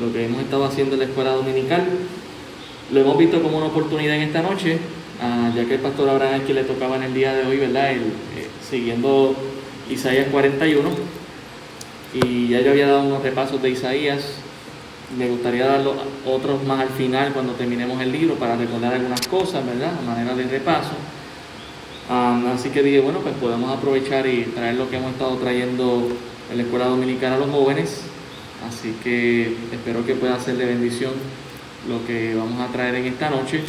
lo que hemos estado haciendo en la escuela dominical. Lo hemos visto como una oportunidad en esta noche, ah, ya que el pastor Abraham es quien le tocaba en el día de hoy, ¿verdad? El, eh, siguiendo Isaías 41. Y ya yo había dado unos repasos de Isaías. Me gustaría dar otros más al final cuando terminemos el libro para recordar algunas cosas, ¿verdad? A manera de repaso. así que dije, bueno, pues podemos aprovechar y traer lo que hemos estado trayendo en la escuela dominicana a los jóvenes. Así que espero que pueda ser de bendición lo que vamos a traer en esta noche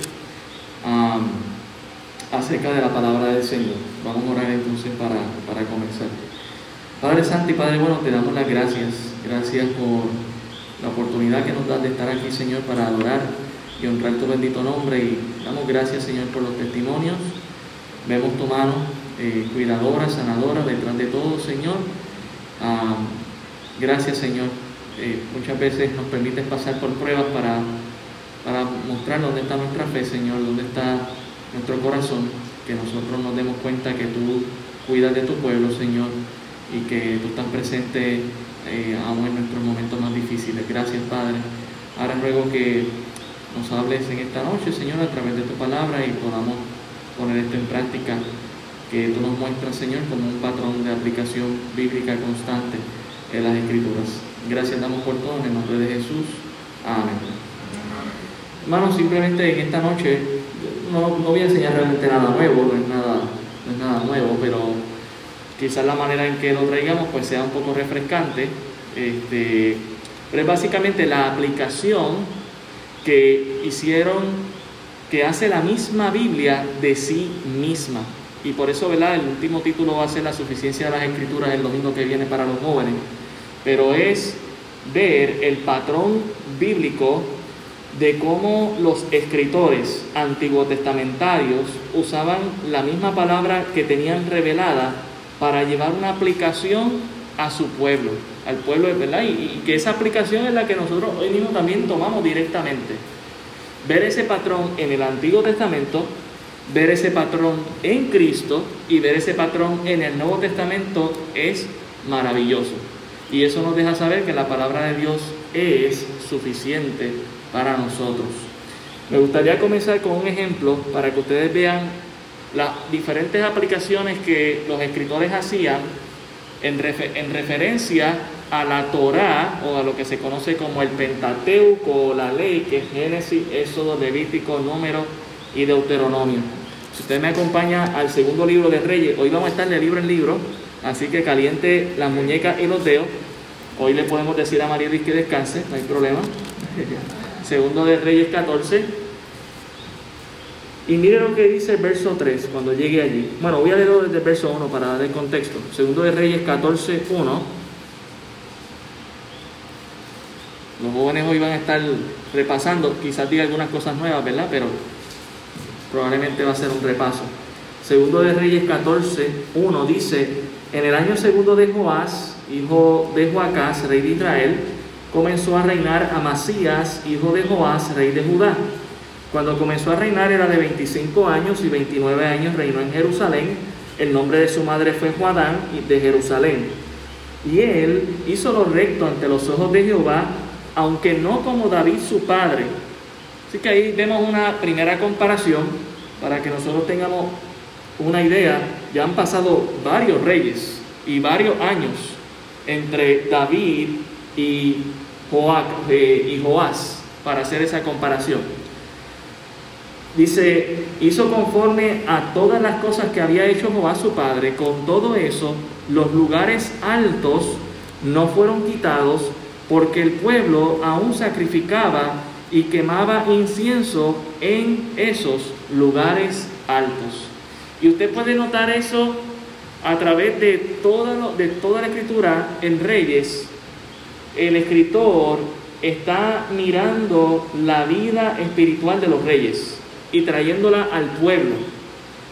acerca de la palabra del Señor. Vamos a orar entonces para, para comenzar. Padre Santo y Padre Bueno, te damos las gracias. Gracias por la oportunidad que nos das de estar aquí, Señor, para adorar y honrar tu bendito nombre. Y damos gracias, Señor, por los testimonios. Vemos tu mano eh, cuidadora, sanadora detrás de todo, Señor. gracias, Señor. Muchas veces nos permites pasar por pruebas para, para mostrar dónde está nuestra fe, Señor, dónde está nuestro corazón, que nosotros nos demos cuenta que tú cuidas de tu pueblo, Señor y que tú estás presente eh, aún en nuestros momentos más difíciles. Gracias, Padre. Ahora ruego que nos hables en esta noche, Señor, a través de tu palabra y podamos poner esto en práctica, que tú nos muestras, Señor, como un patrón de aplicación bíblica constante en las Escrituras. Gracias damos por todo en el nombre de Jesús. Amén. Hermanos, simplemente en esta noche no, voy a enseñar realmente nada nuevo, no es nada, no es nada nuevo, pero quizás la manera en que lo traigamos pues sea un poco refrescante, este, pero es básicamente la aplicación que hicieron, que hace la misma Biblia de sí misma. Y por eso, ¿verdad? El último título va a ser la suficiencia de las escrituras el domingo que viene para los jóvenes. Pero es ver el patrón bíblico de cómo los escritores antiguo testamentarios usaban la misma palabra que tenían revelada para llevar una aplicación a su pueblo, al pueblo, ¿verdad? Y, y que esa aplicación es la que nosotros hoy mismo también tomamos directamente. Ver ese patrón en el Antiguo Testamento, ver ese patrón en Cristo y ver ese patrón en el Nuevo Testamento es maravilloso. Y eso nos deja saber que la palabra de Dios es suficiente para nosotros. Me gustaría comenzar con un ejemplo para que ustedes vean las diferentes aplicaciones que los escritores hacían en, referencia a la Torá o a lo que se conoce como el Pentateuco o la ley, que es Génesis, Éxodo, Levítico, Número y Deuteronomio. Si usted me acompaña al segundo libro de Reyes, hoy vamos a estar de libro en libro, así que caliente las muñecas y los dedos. Hoy le podemos decir a María Luis que descanse, no hay problema. Segundo de Reyes 14, y mire lo que dice el verso 3 cuando llegue allí. Bueno, voy a leerlo desde el verso 1 para dar el contexto. Segundo de Reyes 14, 1. Los jóvenes hoy van a estar repasando, quizás diga algunas cosas nuevas, ¿verdad? Pero probablemente va a ser un repaso. Segundo de Reyes 14, 1 dice, en el año segundo de Joás, hijo de Joacás, rey de Israel, comenzó a reinar Amasías, hijo de Joás, rey de Judá cuando comenzó a reinar era de 25 años y 29 años reinó en Jerusalén. El nombre de su madre fue Juadán de Jerusalén. Y él hizo lo recto ante los ojos de Jehová, aunque no como David su padre. Así que ahí vemos una primera comparación para que nosotros tengamos una idea. Ya han pasado varios reyes y varios años entre David y, eh, y Joás para hacer esa comparación. Dice, hizo conforme a todas las cosas que había hecho Jehová su padre. Con todo eso, los lugares altos no fueron quitados porque el pueblo aún sacrificaba y quemaba incienso en esos lugares altos. Y usted puede notar eso a través de toda, de toda la escritura en Reyes. El escritor está mirando la vida espiritual de los reyes y trayéndola al pueblo.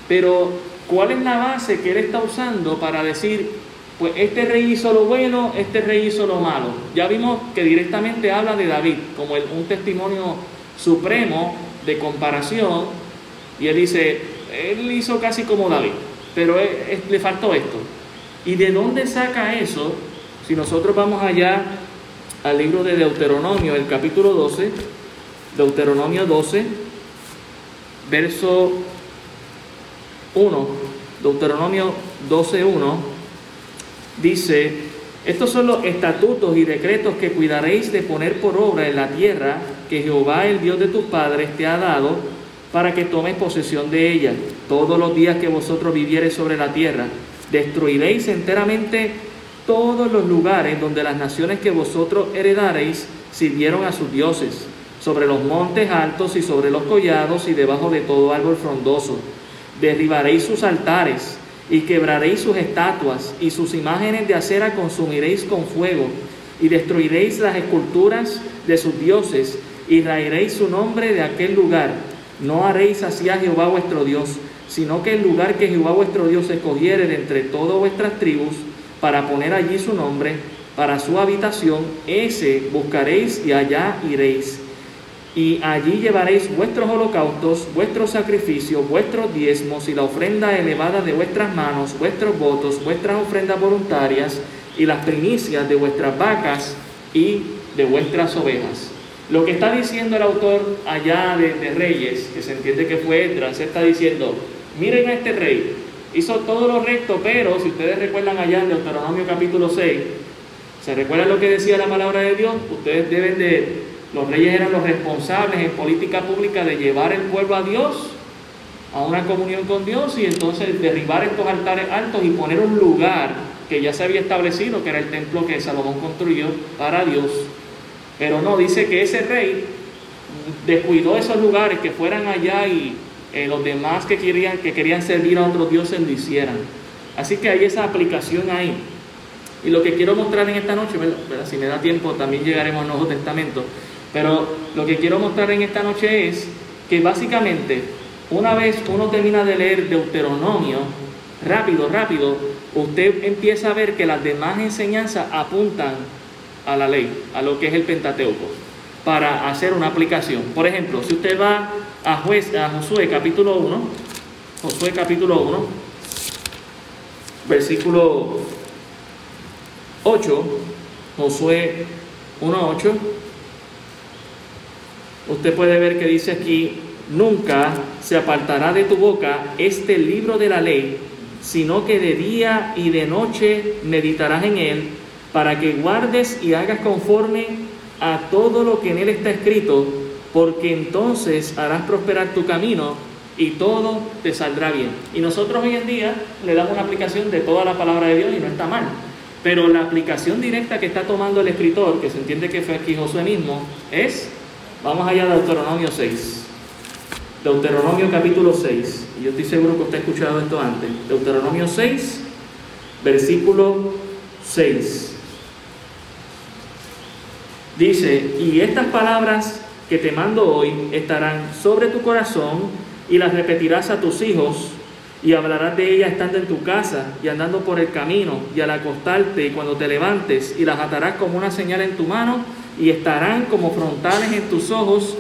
Pero, ¿cuál es la base que él está usando para decir, pues este rey hizo lo bueno, este rey hizo lo malo? Ya vimos que directamente habla de David como un testimonio supremo de comparación, y él dice, él hizo casi como David, pero le faltó esto. ¿Y de dónde saca eso? Si nosotros vamos allá al libro de Deuteronomio, el capítulo 12, Deuteronomio 12, verso 1, Deuteronomio 12, 1, dice, estos son los estatutos y decretos que cuidaréis de poner por obra en la tierra que Jehová, el Dios de tus padres, te ha dado para que tomes posesión de ella todos los días que vosotros viviereis sobre la tierra. Destruiréis enteramente todos los lugares donde las naciones que vosotros heredareis sirvieron a sus dioses, sobre los montes altos y sobre los collados y debajo de todo árbol frondoso. Derribaréis sus altares y quebraréis sus estatuas y sus imágenes de acera consumiréis con fuego y destruiréis las esculturas de sus dioses y raeréis su nombre de aquel lugar no haréis así a Jehová vuestro Dios, sino que el lugar que Jehová vuestro Dios escogiere de entre todas vuestras tribus, para poner allí su nombre, para su habitación, ese buscaréis y allá iréis. Y allí llevaréis vuestros holocaustos, vuestros sacrificios, vuestros diezmos y la ofrenda elevada de vuestras manos, vuestros votos, vuestras ofrendas voluntarias y las primicias de vuestras vacas y de vuestras ovejas. Lo que está diciendo el autor allá de, Reyes, que se entiende que fue Edras, está diciendo, miren a este rey, hizo todo lo recto, pero si ustedes recuerdan allá en Deuteronomio capítulo 6, ¿se recuerdan lo que decía la palabra de Dios? Ustedes deben de, los reyes eran los responsables en política pública de llevar el pueblo a Dios, a una comunión con Dios y entonces derribar estos altares altos y poner un lugar que ya se había establecido, que era el templo que Salomón construyó para Dios pero no, dice que ese rey descuidó esos lugares que fueran allá y eh, los demás que querían, que querían servir a otros dioses lo hicieran. Así que hay esa aplicación ahí. Y lo que quiero mostrar en esta noche, si me da tiempo también llegaremos al Nuevo Testamento, pero lo que quiero mostrar en esta noche es que básicamente una vez uno termina de leer Deuteronomio, rápido, rápido, usted empieza a ver que las demás enseñanzas apuntan a la ley, a lo que es el Pentateuco, para hacer una aplicación. Por ejemplo, si usted va a, juez, a Josué capítulo 1, Josué capítulo 1, versículo 8, Josué 1.8, usted puede ver que dice aquí, nunca se apartará de tu boca este libro de la ley, sino que de día y de noche meditarás en él para que guardes y hagas conforme a todo lo que en él está escrito, porque entonces harás prosperar tu camino y todo te saldrá bien. Y nosotros hoy en día le damos una aplicación de toda la palabra de Dios y no está mal. Pero la aplicación directa que está tomando el escritor, que se entiende que fue aquí Josué mismo, es, vamos allá a Deuteronomio 6. Deuteronomio capítulo 6. Y yo estoy seguro que usted ha escuchado esto antes. Deuteronomio 6, versículo 6. Dice, y estas palabras que te mando hoy estarán sobre tu corazón y las repetirás a tus hijos y hablarás de ellas estando en tu casa y andando por el camino y al acostarte y cuando te levantes y las atarás como una señal en tu mano y estarán como frontales en tus ojos.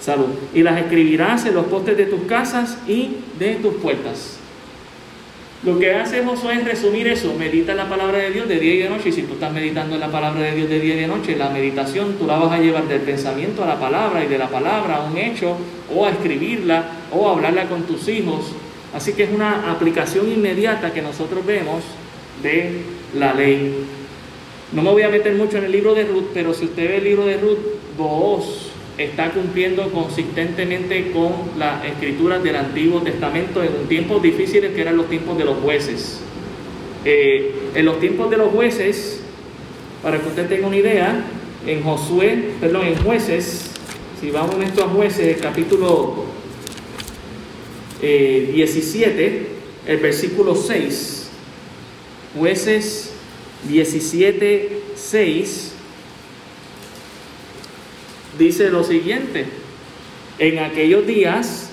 Salud. Y las escribirás en los postes de tus casas y de tus puertas. Lo que hace Josué es resumir eso, medita la palabra de Dios de día y de noche, y si tú estás meditando en la palabra de Dios de día y de noche, la meditación tú la vas a llevar del pensamiento a la palabra y de la palabra a un hecho, o a escribirla, o a hablarla con tus hijos. Así que es una aplicación inmediata que nosotros vemos de la ley. No me voy a meter mucho en el libro de Ruth, pero si usted ve el libro de Ruth, vos está cumpliendo consistentemente con las escrituras del Antiguo Testamento en tiempos difíciles que eran los tiempos de los jueces. Eh, en los tiempos de los jueces, para que usted tenga una idea, en Josué, perdón, en jueces, si vamos en esto a jueces, capítulo 17, eh, el versículo 6, jueces 17, 6, dice lo siguiente, en aquellos días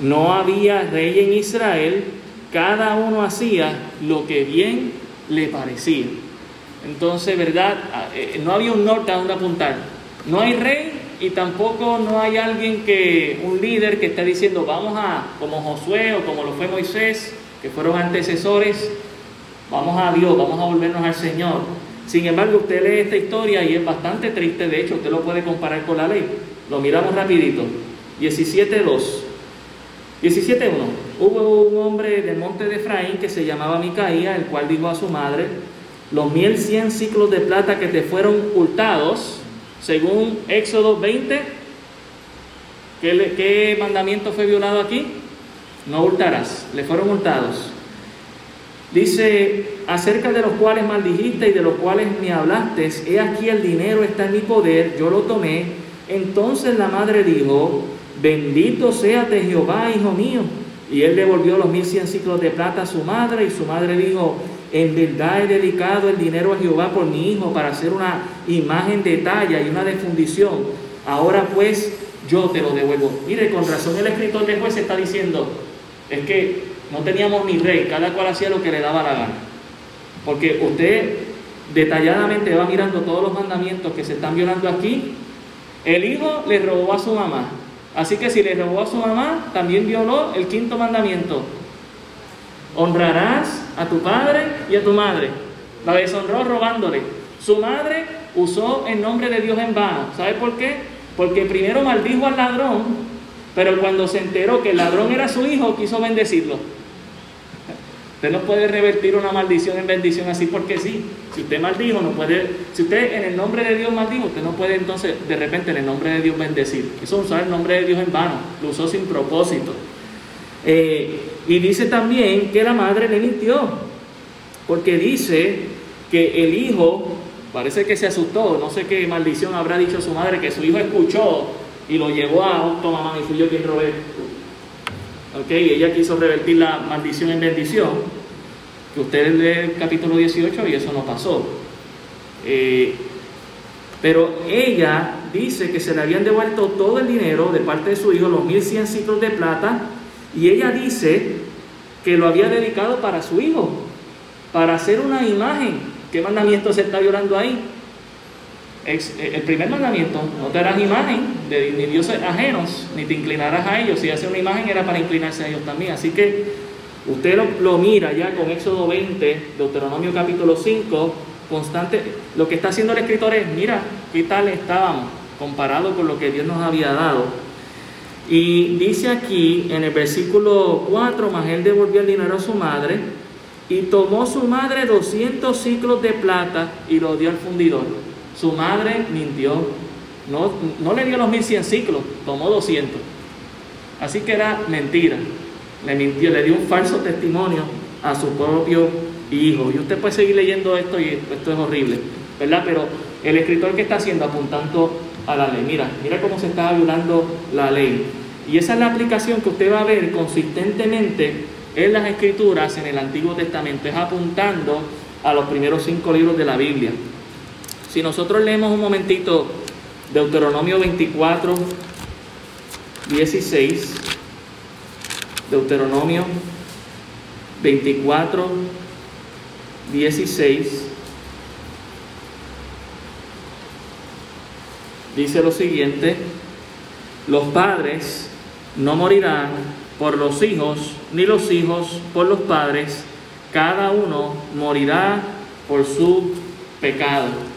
no había rey en Israel, cada uno hacía lo que bien le parecía. Entonces, ¿verdad? Ah, eh, no había un norte a donde apuntar. No hay rey y tampoco no hay alguien que, un líder que está diciendo, vamos a, como Josué o como lo fue Moisés, que fueron antecesores, vamos a Dios, vamos a volvernos al Señor Sin embargo, usted lee esta historia y es bastante triste, de hecho, usted lo puede comparar con la ley. Lo miramos rapidito. 17.2. 17.1. Hubo un hombre del monte de Efraín que se llamaba Micaía, el cual dijo a su madre, los mil cien ciclos de plata que te fueron hurtados, según Éxodo 20, ¿qué, ¿qué mandamiento fue violado aquí? No hurtarás, le fueron hurtados. Dice, acerca de los cuales maldijiste y de los cuales me hablaste, he aquí el dinero está en mi poder, yo lo tomé. Entonces la madre dijo, bendito sea de Jehová, hijo mío. Y él devolvió los mil cien ciclos de plata a su madre y su madre dijo, en verdad he dedicado el dinero a Jehová por mi hijo para hacer una imagen de talla y una de fundición. Ahora pues yo te lo devuelvo. Mire, con razón el escritor de juez está diciendo, es que no teníamos ni rey, cada cual hacía lo que le daba la gana. Porque usted detalladamente va mirando todos los mandamientos que se están violando aquí. El hijo le robó a su mamá. Así que si le robó a su mamá, también violó el quinto mandamiento. Honrarás a tu padre y a tu madre. La deshonró robándole. Su madre usó el nombre de Dios en vano. ¿Sabe por qué? Porque primero maldijo al ladrón, pero cuando se enteró que el ladrón era su hijo, quiso bendecirlo. Usted no puede revertir una maldición en bendición así porque sí. Si usted maldijo, no puede. Si usted en el nombre de Dios maldijo, usted no puede entonces de repente en el nombre de Dios bendecir. Eso es usar el nombre de Dios en vano. Lo usó sin propósito. Eh, y dice también que la madre le mintió. Porque dice que el hijo, parece que se asustó. No sé qué maldición habrá dicho su madre, que su hijo escuchó y lo llevó a otro mamá y fui yo quien robé Okay, ella quiso revertir la maldición en bendición, que usted lee el capítulo 18 y eso no pasó. Eh, pero ella dice que se le habían devuelto todo el dinero de parte de su hijo, los 1100 ciclos de plata, y ella dice que lo había dedicado para su hijo, para hacer una imagen. ¿Qué mandamiento se está violando ahí? Eh, el primer mandamiento, no te harás imagen de ni dioses ajenos, ni te inclinarás a ellos. Si hace una imagen era para inclinarse a ellos también. Así que usted lo, mira ya con Éxodo 20, Deuteronomio capítulo 5, constante. Lo que está haciendo el escritor es, mira, qué tal estábamos comparado con lo que Dios nos había dado. Y dice aquí en el versículo 4, más él devolvió el dinero a su madre y tomó su madre 200 ciclos de plata y lo dio al fundidor. Su madre mintió. No, no le dio los 1100 ciclos, tomó 200. Así que era mentira. Le mintió, le dio un falso testimonio a su propio hijo. Y usted puede seguir leyendo esto y esto es horrible, ¿verdad? Pero el escritor que está haciendo apuntando a la ley, mira, mira cómo se está violando la ley. Y esa es la aplicación que usted va a ver consistentemente en las escrituras en el Antiguo Testamento, es apuntando a los primeros cinco libros de la Biblia. Si nosotros leemos un momentito Deuteronomio 24, 16, Deuteronomio 24, 16, dice lo siguiente, los padres no morirán por los hijos, ni los hijos por los padres, cada uno morirá por su pecado.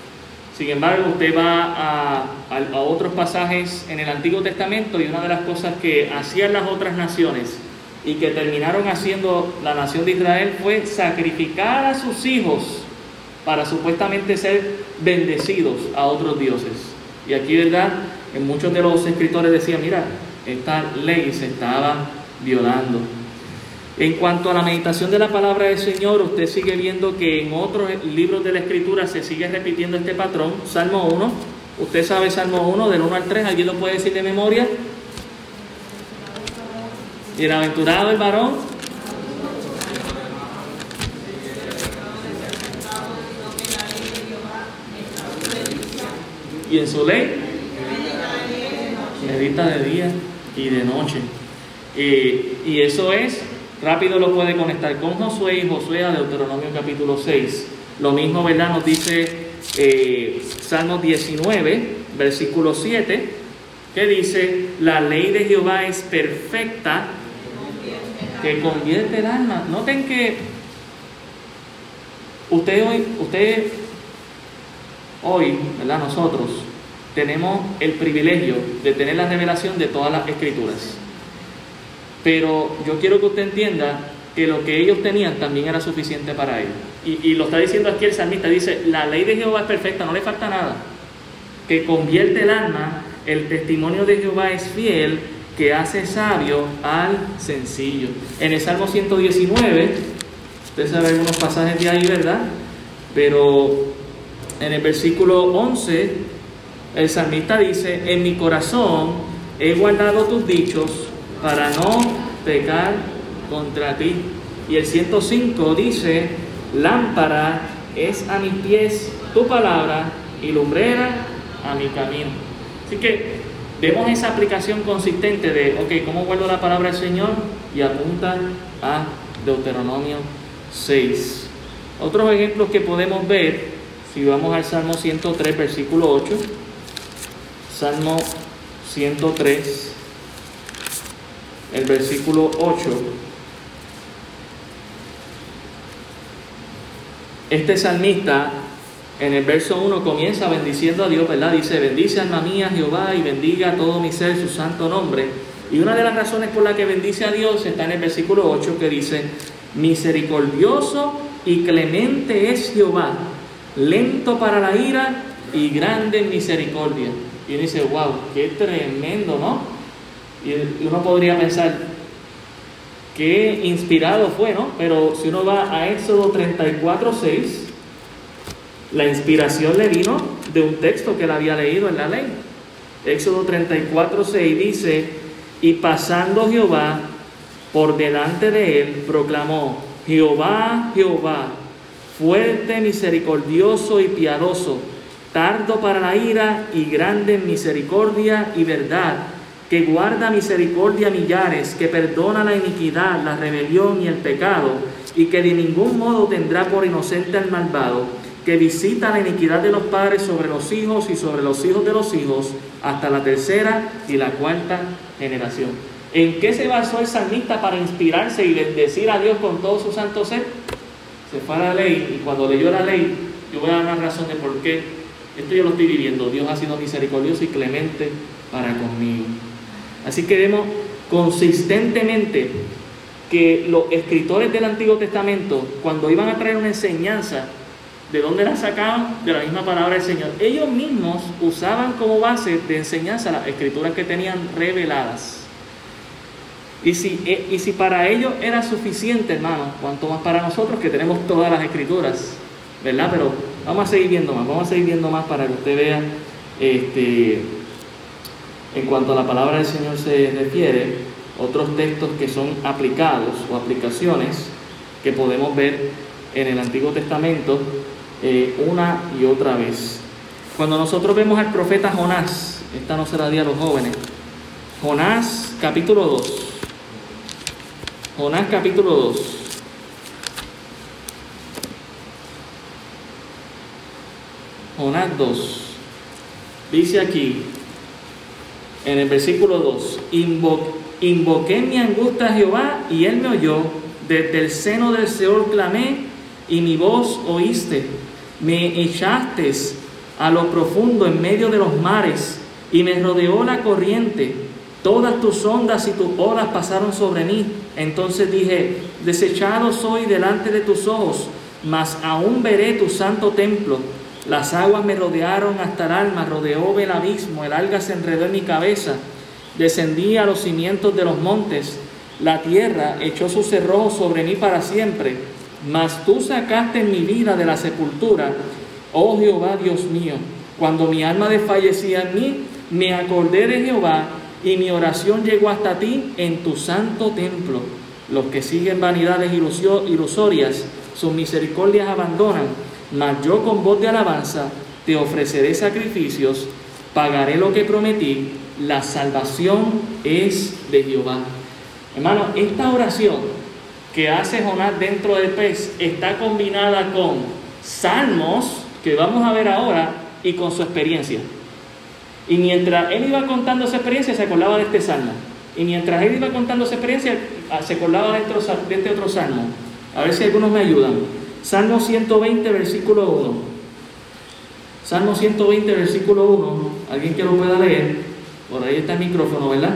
Sin embargo, usted va a, otros pasajes en el Antiguo Testamento y una de las cosas que hacían las otras naciones y que terminaron haciendo la nación de Israel fue sacrificar a sus hijos para supuestamente ser bendecidos a otros dioses. Y aquí, ¿verdad? En muchos de los escritores decían, mira, esta ley se estaba violando. En cuanto a la meditación de la palabra del Señor, usted sigue viendo que en otros libros de la Escritura se sigue repitiendo este patrón. Salmo 1, usted sabe Salmo 1 del 1 al 3, ¿alguien lo puede decir de memoria? Bienaventurado el varón. Y en su ley medita de día y de noche. Eh, y eso es Rápido lo puede conectar con Josué y Josué a Deuteronomio capítulo 6. Lo mismo, ¿verdad? Nos dice eh, Salmo 19, versículo 7, que dice, la ley de Jehová es perfecta, que convierte el alma. Noten que usted hoy, usted hoy, ¿verdad? Nosotros tenemos el privilegio de tener la revelación de todas las escrituras. Pero yo quiero que usted entienda que lo que ellos tenían también era suficiente para ellos. Y, lo está diciendo aquí el salmista, dice, la ley de Jehová es perfecta, no le falta nada. Que convierte el alma, el testimonio de Jehová es fiel, que hace sabio al sencillo. En el Salmo 119, usted sabe algunos pasajes de ahí, ¿verdad? Pero en el versículo 11, el salmista dice, en mi corazón he guardado tus dichos para no pecar contra ti. Y el 105 dice, lámpara es a mis pies tu palabra y lumbrera a mi camino. Así que vemos esa aplicación consistente de, ok, ¿cómo guardo la palabra del Señor? Y apunta a Deuteronomio 6. Otros ejemplos que podemos ver, si vamos al Salmo 103, versículo 8, Salmo 103, el versículo 8. Este salmista en el verso 1 comienza bendiciendo a Dios, ¿verdad? Dice, bendice alma mía Jehová y bendiga a todo mi ser su santo nombre. Y una de las razones por la que bendice a Dios está en el versículo 8 que dice, misericordioso y clemente es Jehová, lento para la ira y grande en misericordia. Y uno dice, wow, qué tremendo, ¿no? Y uno podría pensar, qué inspirado fue, ¿no? Pero si uno va a Éxodo 34, 6, la inspiración le vino de un texto que él había leído en la ley. Éxodo 34, 6 dice, y pasando Jehová por delante de él, proclamó, Jehová, Jehová, fuerte, misericordioso y piadoso, tardo para la ira y grande en misericordia y verdad, que guarda misericordia a millares, que perdona la iniquidad, la rebelión y el pecado, y que de ningún modo tendrá por inocente al malvado, que visita la iniquidad de los padres sobre los hijos y sobre los hijos de los hijos, hasta la tercera y la cuarta generación. ¿En qué se basó el salmista para inspirarse y bendecir a Dios con todo su santo ser? Se fue a la ley y cuando leyó la ley, yo voy a dar una razón de por qué esto yo lo estoy viviendo. Dios ha sido misericordioso y clemente para conmigo. Así que vemos consistentemente que los escritores del Antiguo Testamento, cuando iban a traer una enseñanza, ¿de dónde la sacaban? De la misma palabra del Señor. Ellos mismos usaban como base de enseñanza las escrituras que tenían reveladas. Y si, eh, y si para ellos era suficiente, hermano, cuanto más para nosotros que tenemos todas las escrituras, ¿verdad? Pero vamos a seguir viendo más, vamos a seguir viendo más para que usted vea, este, en cuanto a la palabra del Señor se refiere, otros textos que son aplicados o aplicaciones que podemos ver en el Antiguo Testamento eh, una y otra vez. Cuando nosotros vemos al profeta Jonás, esta no se la di a los jóvenes, Jonás capítulo 2. Jonás capítulo 2. Jonás 2. Dice aquí, en el versículo 2, invoqué mi angustia a Jehová y él me oyó, desde el seno del Seol clamé y mi voz oíste. Me echaste a lo profundo en medio de los mares y me rodeó la corriente Todas tus ondas y tus olas pasaron sobre mí. Entonces dije, desechado soy delante de tus ojos, mas aún veré tu santo templo. Las aguas me rodearon hasta el alma, rodeó el abismo, el alga se enredó en mi cabeza. Descendí a los cimientos de los montes, la tierra echó sus cerrojos sobre mí para siempre. Mas tú sacaste mi vida de la sepultura, oh Jehová Dios mío. Cuando mi alma desfallecía en mí, me acordé de Jehová y mi oración llegó hasta ti en tu santo templo. Los que siguen vanidades ilusorias, sus misericordias abandonan, mas yo con voz de alabanza te ofreceré sacrificios, pagaré lo que prometí, la salvación es de Jehová. Hermano, esta oración que hace Jonás dentro del pez está combinada con salmos, que vamos a ver ahora, y con su experiencia. Y mientras él iba contando su experiencia, se acordaba de este salmo. Y mientras él iba contando su experiencia, se acordaba de este otro salmo. A ver si algunos me ayudan. Salmo 120, versículo 1. Salmo 120, versículo 1, alguien que lo pueda leer, por ahí está el micrófono, ¿verdad?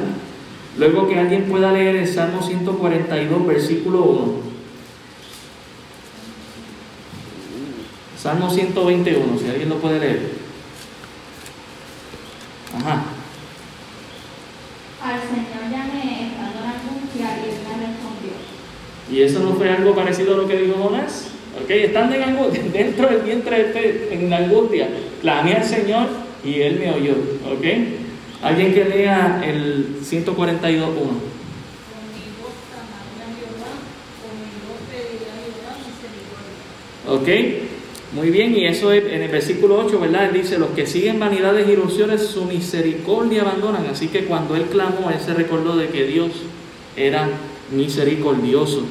Luego que alguien pueda leer el Salmo 142, versículo 1. Salmo 121, si alguien lo puede leer. Ajá. Al Señor llamé estando en angustia y Él me respondió. ¿Y eso no fue algo parecido a lo que dijo Jonás? ¿Ok? Estando en angustia, dentro del vientre este, en angustia, clamé al Señor y Él me oyó. ¿Ok? Alguien que lea el 142.1. Con mi voz clamaré a Jehová, con mi voz pediré a Jehová misericordia. ¿Ok? Muy bien, y eso es en el versículo 8, ¿verdad? Él dice, los que siguen vanidades y ilusiones, su misericordia abandonan. Así que cuando él clamó, él se recordó de que Dios era misericordioso.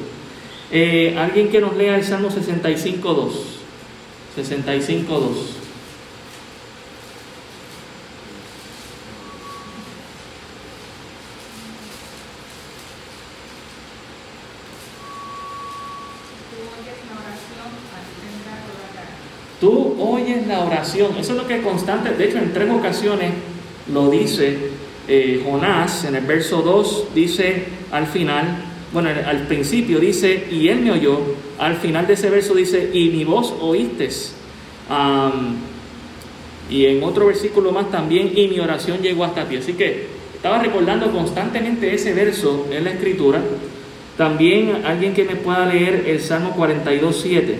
Eh, Alguien que nos lea el Salmo 65.2. 65.2. Tú oyes la oración. Eso es lo que es constante. De hecho, en tres ocasiones lo dice eh, Jonás. En el verso 2 dice al final, bueno, al principio dice, y él me oyó. Al final de ese verso dice, y mi voz oíste. Y en otro versículo más también, y mi oración llegó hasta ti. Así que estaba recordando constantemente ese verso en la escritura. También alguien que me pueda leer el Salmo 42, 7.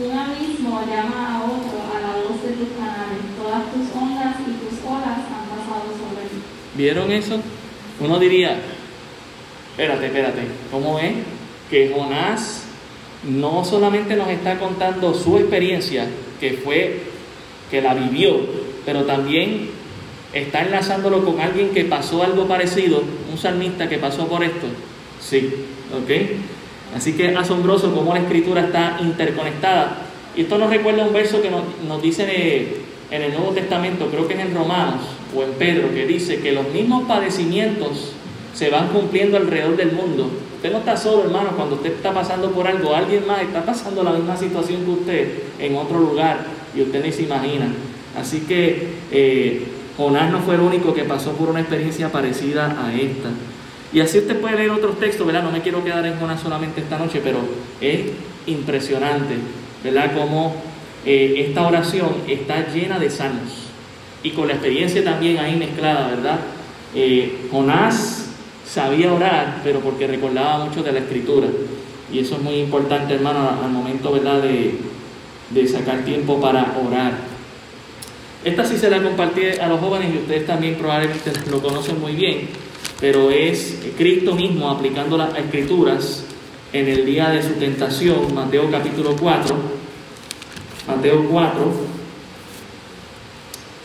Un abismo llama a otro a la voz de tus canales. Todas tus ondas y tus olas han pasado sobre ti. ¿Vieron eso? Uno diría, espérate, espérate, ¿cómo es que Jonás no solamente nos está contando su experiencia, que fue, que la vivió, pero también está enlazándolo con alguien que pasó algo parecido, un salmista que pasó por esto? Sí, ¿ok? Así que asombroso cómo la escritura está interconectada. Y esto nos recuerda un verso que nos, nos dice eh, en el Nuevo Testamento, creo que es en Romanos o en Pedro, que dice que los mismos padecimientos se van cumpliendo alrededor del mundo. Usted no está solo, hermano, cuando usted está pasando por algo, alguien más está pasando la misma situación que usted en otro lugar y usted ni se imagina. Así que eh, Jonás no fue el único que pasó por una experiencia parecida a esta. Y así usted puede leer otros textos, ¿verdad? No me quiero quedar en Jonás solamente esta noche, pero es impresionante, ¿verdad? Cómo eh, esta oración está llena de salmos y con la experiencia también ahí mezclada, ¿verdad? Eh, Jonás sabía orar, pero porque recordaba mucho de la escritura. Y eso es muy importante, hermano, al momento, ¿verdad?, de, de sacar tiempo para orar. Esta sí se la compartí a los jóvenes y ustedes también probablemente lo conocen muy bien, pero es Cristo mismo aplicando las escrituras en el día de su tentación, Mateo capítulo 4, Mateo 4.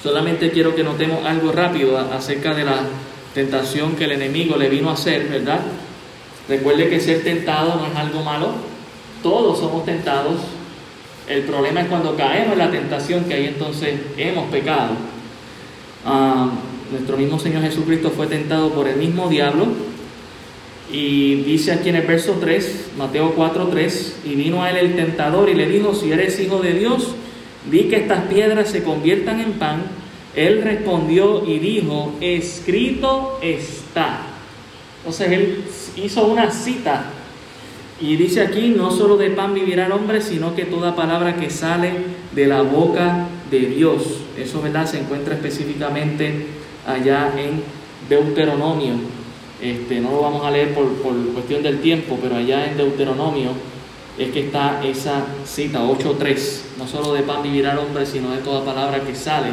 Solamente quiero que notemos algo rápido acerca de la tentación que el enemigo le vino a hacer, ¿verdad? Recuerde que ser tentado no es algo malo, todos somos tentados. El problema es cuando caemos en la tentación que ahí entonces hemos pecado. Ah, nuestro mismo Señor Jesucristo fue tentado por el mismo diablo y dice aquí en el verso 3, Mateo 4, 3, y vino a él el tentador y le dijo, si eres hijo de Dios, di que estas piedras se conviertan en pan. Él respondió y dijo, escrito está. Entonces él hizo una cita y dice aquí, no solo de pan vivirá el hombre, sino que toda palabra que sale de la boca de Dios. Eso, ¿verdad? Se encuentra específicamente allá en Deuteronomio. Este, no lo vamos a leer por, por cuestión del tiempo, pero allá en Deuteronomio es que está esa cita 8.3. No solo de pan vivirá el hombre, sino de toda palabra que sale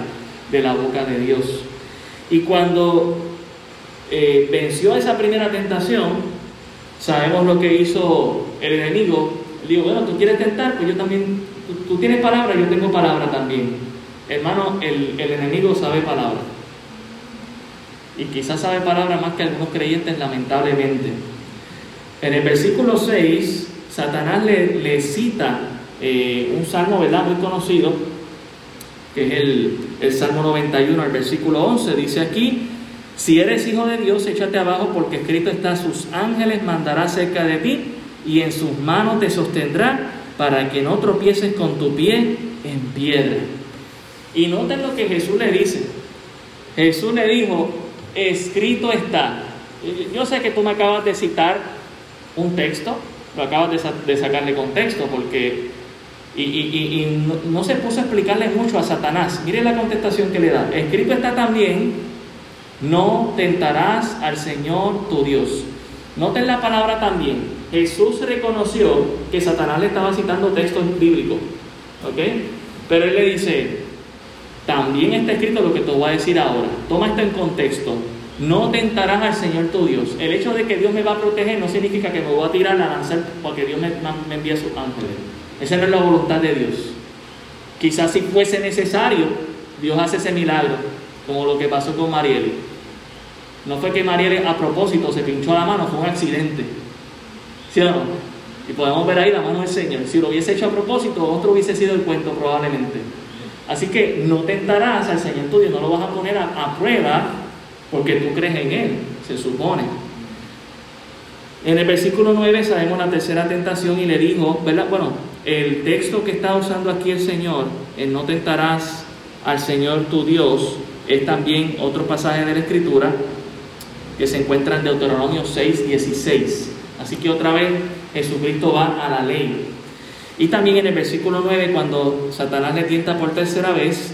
de la boca de Dios. Y cuando eh, venció esa primera tentación, sabemos lo que hizo el enemigo. Le digo, bueno, tú quieres tentar, pues yo también, tú, tú tienes palabra, yo tengo palabra también. Hermano, el, el enemigo sabe palabra. Y quizás sabe palabra más que algunos creyentes, lamentablemente. En el versículo 6, Satanás le, le cita eh, un salmo, ¿verdad? Muy conocido, que es el, el Salmo 91, el versículo 11. Dice aquí, Si eres hijo de Dios, échate abajo porque escrito está, sus ángeles mandará cerca de ti y en sus manos te sostendrá para que no tropieces con tu pie en piedra. Y noten lo que Jesús le dice. Jesús le dijo, escrito está. Yo sé que tú me acabas de citar un texto, lo acabas de, sacarle contexto porque... Y, no, no se puso a explicarle mucho a Satanás. Mire la contestación que le da. Escrito está también, no tentarás al Señor tu Dios. Noten la palabra también. Jesús reconoció que Satanás le estaba citando textos bíblicos. ¿Ok? Pero él le dice, también está escrito lo que te voy a decir ahora. Toma esto en contexto. No tentarás al Señor tu Dios. El hecho de que Dios me va a proteger no significa que me voy a tirar a lanzar porque Dios me, envía sus ángeles. Esa no es la voluntad de Dios. Quizás si fuese necesario, Dios hace ese milagro, como lo que pasó con Mariel. No fue que Mariel a propósito se pinchó la mano, fue un accidente. ¿Sí o no? Y podemos ver ahí la mano del Señor. Si lo hubiese hecho a propósito, otro hubiese sido el cuento probablemente. Así que no tentarás al Señor tuyo, no lo vas a poner a, prueba porque tú crees en Él, se supone. En el versículo 9 sabemos la tercera tentación y le dijo, ¿verdad? Bueno, el texto que está usando aquí el Señor, el no tentarás al Señor tu Dios, es también otro pasaje de la Escritura que se encuentra en Deuteronomio 6, 16. Así que otra vez Jesucristo va a la ley. Y también en el versículo 9, cuando Satanás le tienta por tercera vez,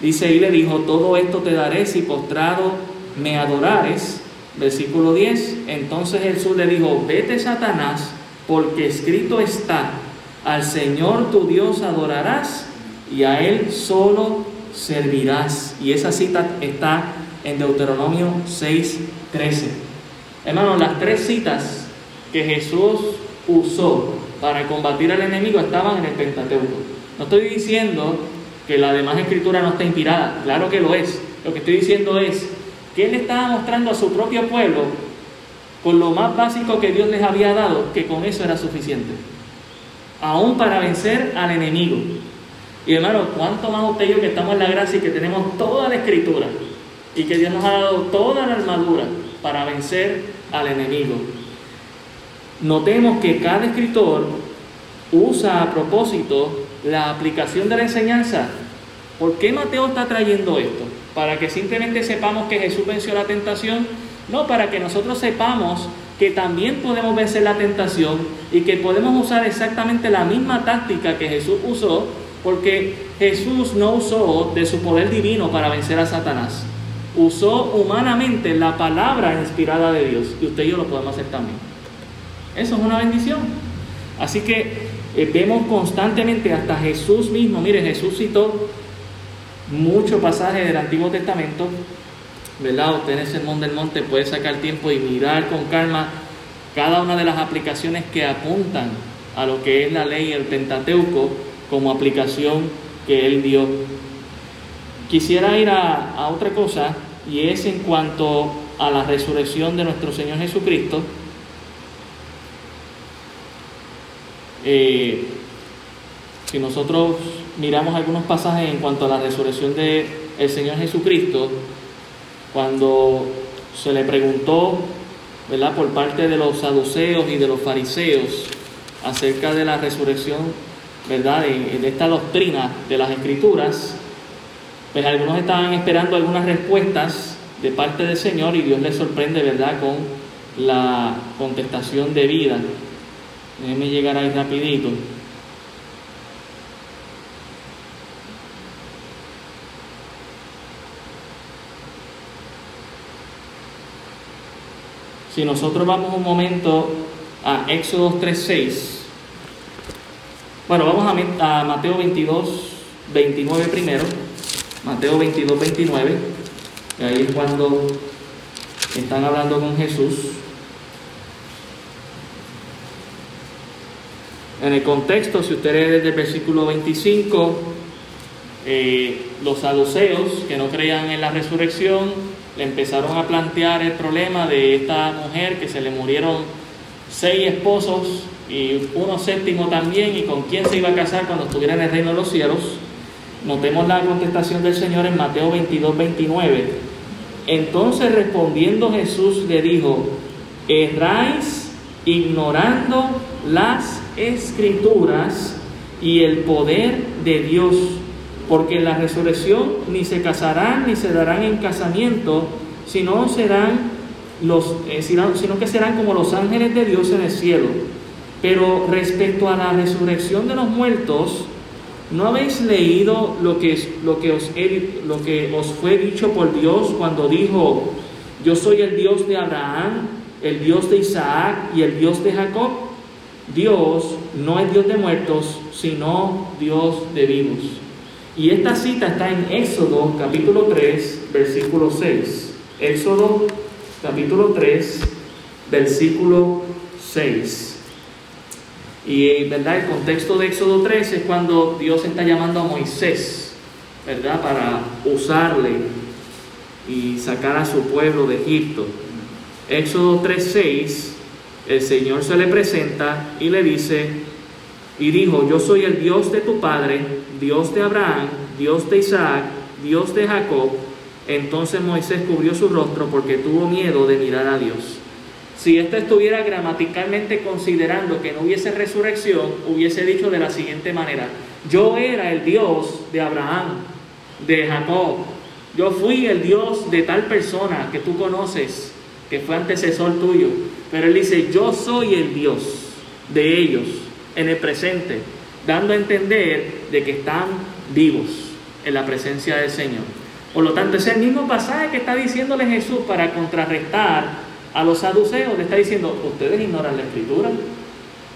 dice y le dijo, todo esto te daré si postrado me adorares. Versículo 10, entonces Jesús le dijo, vete Satanás, porque escrito está, al Señor tu Dios adorarás y a Él solo servirás. Y esa cita está en Deuteronomio 6, 13. Hermanos, las tres citas que Jesús usó para combatir al enemigo estaban en el Pentateuco. No estoy diciendo que la demás escritura no está inspirada, claro que lo es. Lo que estoy diciendo es que él estaba mostrando a su propio pueblo con lo más básico que Dios les había dado, que con eso era suficiente. Aún para vencer al enemigo. Y hermano, cuánto más usted y yo que estamos en la gracia y que tenemos toda la escritura y que Dios nos ha dado toda la armadura para vencer al enemigo. Notemos que cada escritor usa a propósito la aplicación de la enseñanza. ¿Por qué Mateo está trayendo esto? ¿Para que simplemente sepamos que Jesús venció la tentación? No, para que nosotros sepamos que también podemos vencer la tentación y que podemos usar exactamente la misma táctica que Jesús usó, porque Jesús no usó de su poder divino para vencer a Satanás. Usó humanamente la palabra inspirada de Dios y usted y yo lo podemos hacer también. Eso es una bendición. Así que eh, vemos constantemente hasta Jesús mismo, mire, Jesús citó muchos pasajes del Antiguo Testamento, ¿verdad? Usted en el Sermón del Monte puede sacar tiempo y mirar con calma cada una de las aplicaciones que apuntan a lo que es la ley, el Pentateuco, como aplicación que él dio. Quisiera ir a, a otra cosa y es en cuanto a la resurrección de nuestro Señor Jesucristo. Eh, si nosotros miramos algunos pasajes en cuanto a la resurrección del el Señor Jesucristo, cuando se le preguntó, ¿verdad?, por parte de los saduceos y de los fariseos acerca de la resurrección, ¿verdad?, de, esta doctrina de las Escrituras, pues algunos estaban esperando algunas respuestas de parte del Señor y Dios les sorprende, ¿verdad?, con la contestación de vida. Déjenme llegar ahí rapidito. Si nosotros vamos un momento a Éxodo 3.6, bueno, vamos a, Mateo 22, 29 primero, Mateo 22, 29, y ahí es cuando están hablando con Jesús. En el contexto, si usted lee desde el versículo 25, eh, los saduceos que no creían en la resurrección le empezaron a plantear el problema de esta mujer que se le murieron seis esposos y uno séptimo también y con quién se iba a casar cuando estuviera en el reino de los cielos. Notemos la contestación del Señor en Mateo 22, 29. Entonces respondiendo Jesús le dijo, erráis ignorando las escrituras y el poder de Dios, porque en la resurrección ni se casarán ni se darán en casamiento, eh, sino que serán como los ángeles de Dios en el cielo. Pero respecto a la resurrección de los muertos, ¿no habéis leído lo que, lo que, os, he- lo que os fue dicho por Dios cuando dijo, yo soy el Dios de Abraham, el Dios de Isaac y el Dios de Jacob? Dios no es Dios de muertos, sino Dios de vivos. Y esta cita está en Éxodo capítulo 3, versículo 6. Éxodo capítulo 3, versículo 6. Y ¿verdad? el contexto de Éxodo 3 es cuando Dios está llamando a Moisés, ¿verdad? Para usarle y sacar a su pueblo de Egipto. Éxodo 3:6, el Señor se le presenta y le dice, y dijo, yo soy el Dios de tu padre, Dios de Abraham, Dios de Isaac, Dios de Jacob. Entonces Moisés cubrió su rostro porque tuvo miedo de mirar a Dios. Si éste estuviera gramaticalmente considerando que no hubiese resurrección, hubiese dicho de la siguiente manera, yo era el Dios de Abraham, de Jacob, yo fui el Dios de tal persona que tú conoces, que fue antecesor tuyo, pero él dice, yo soy el Dios de ellos en el presente, dando a entender de que están vivos en la presencia del Señor. Por lo tanto, es el mismo pasaje que está diciéndole Jesús para contrarrestar a los saduceos. Le está diciendo, ustedes ignoran la escritura.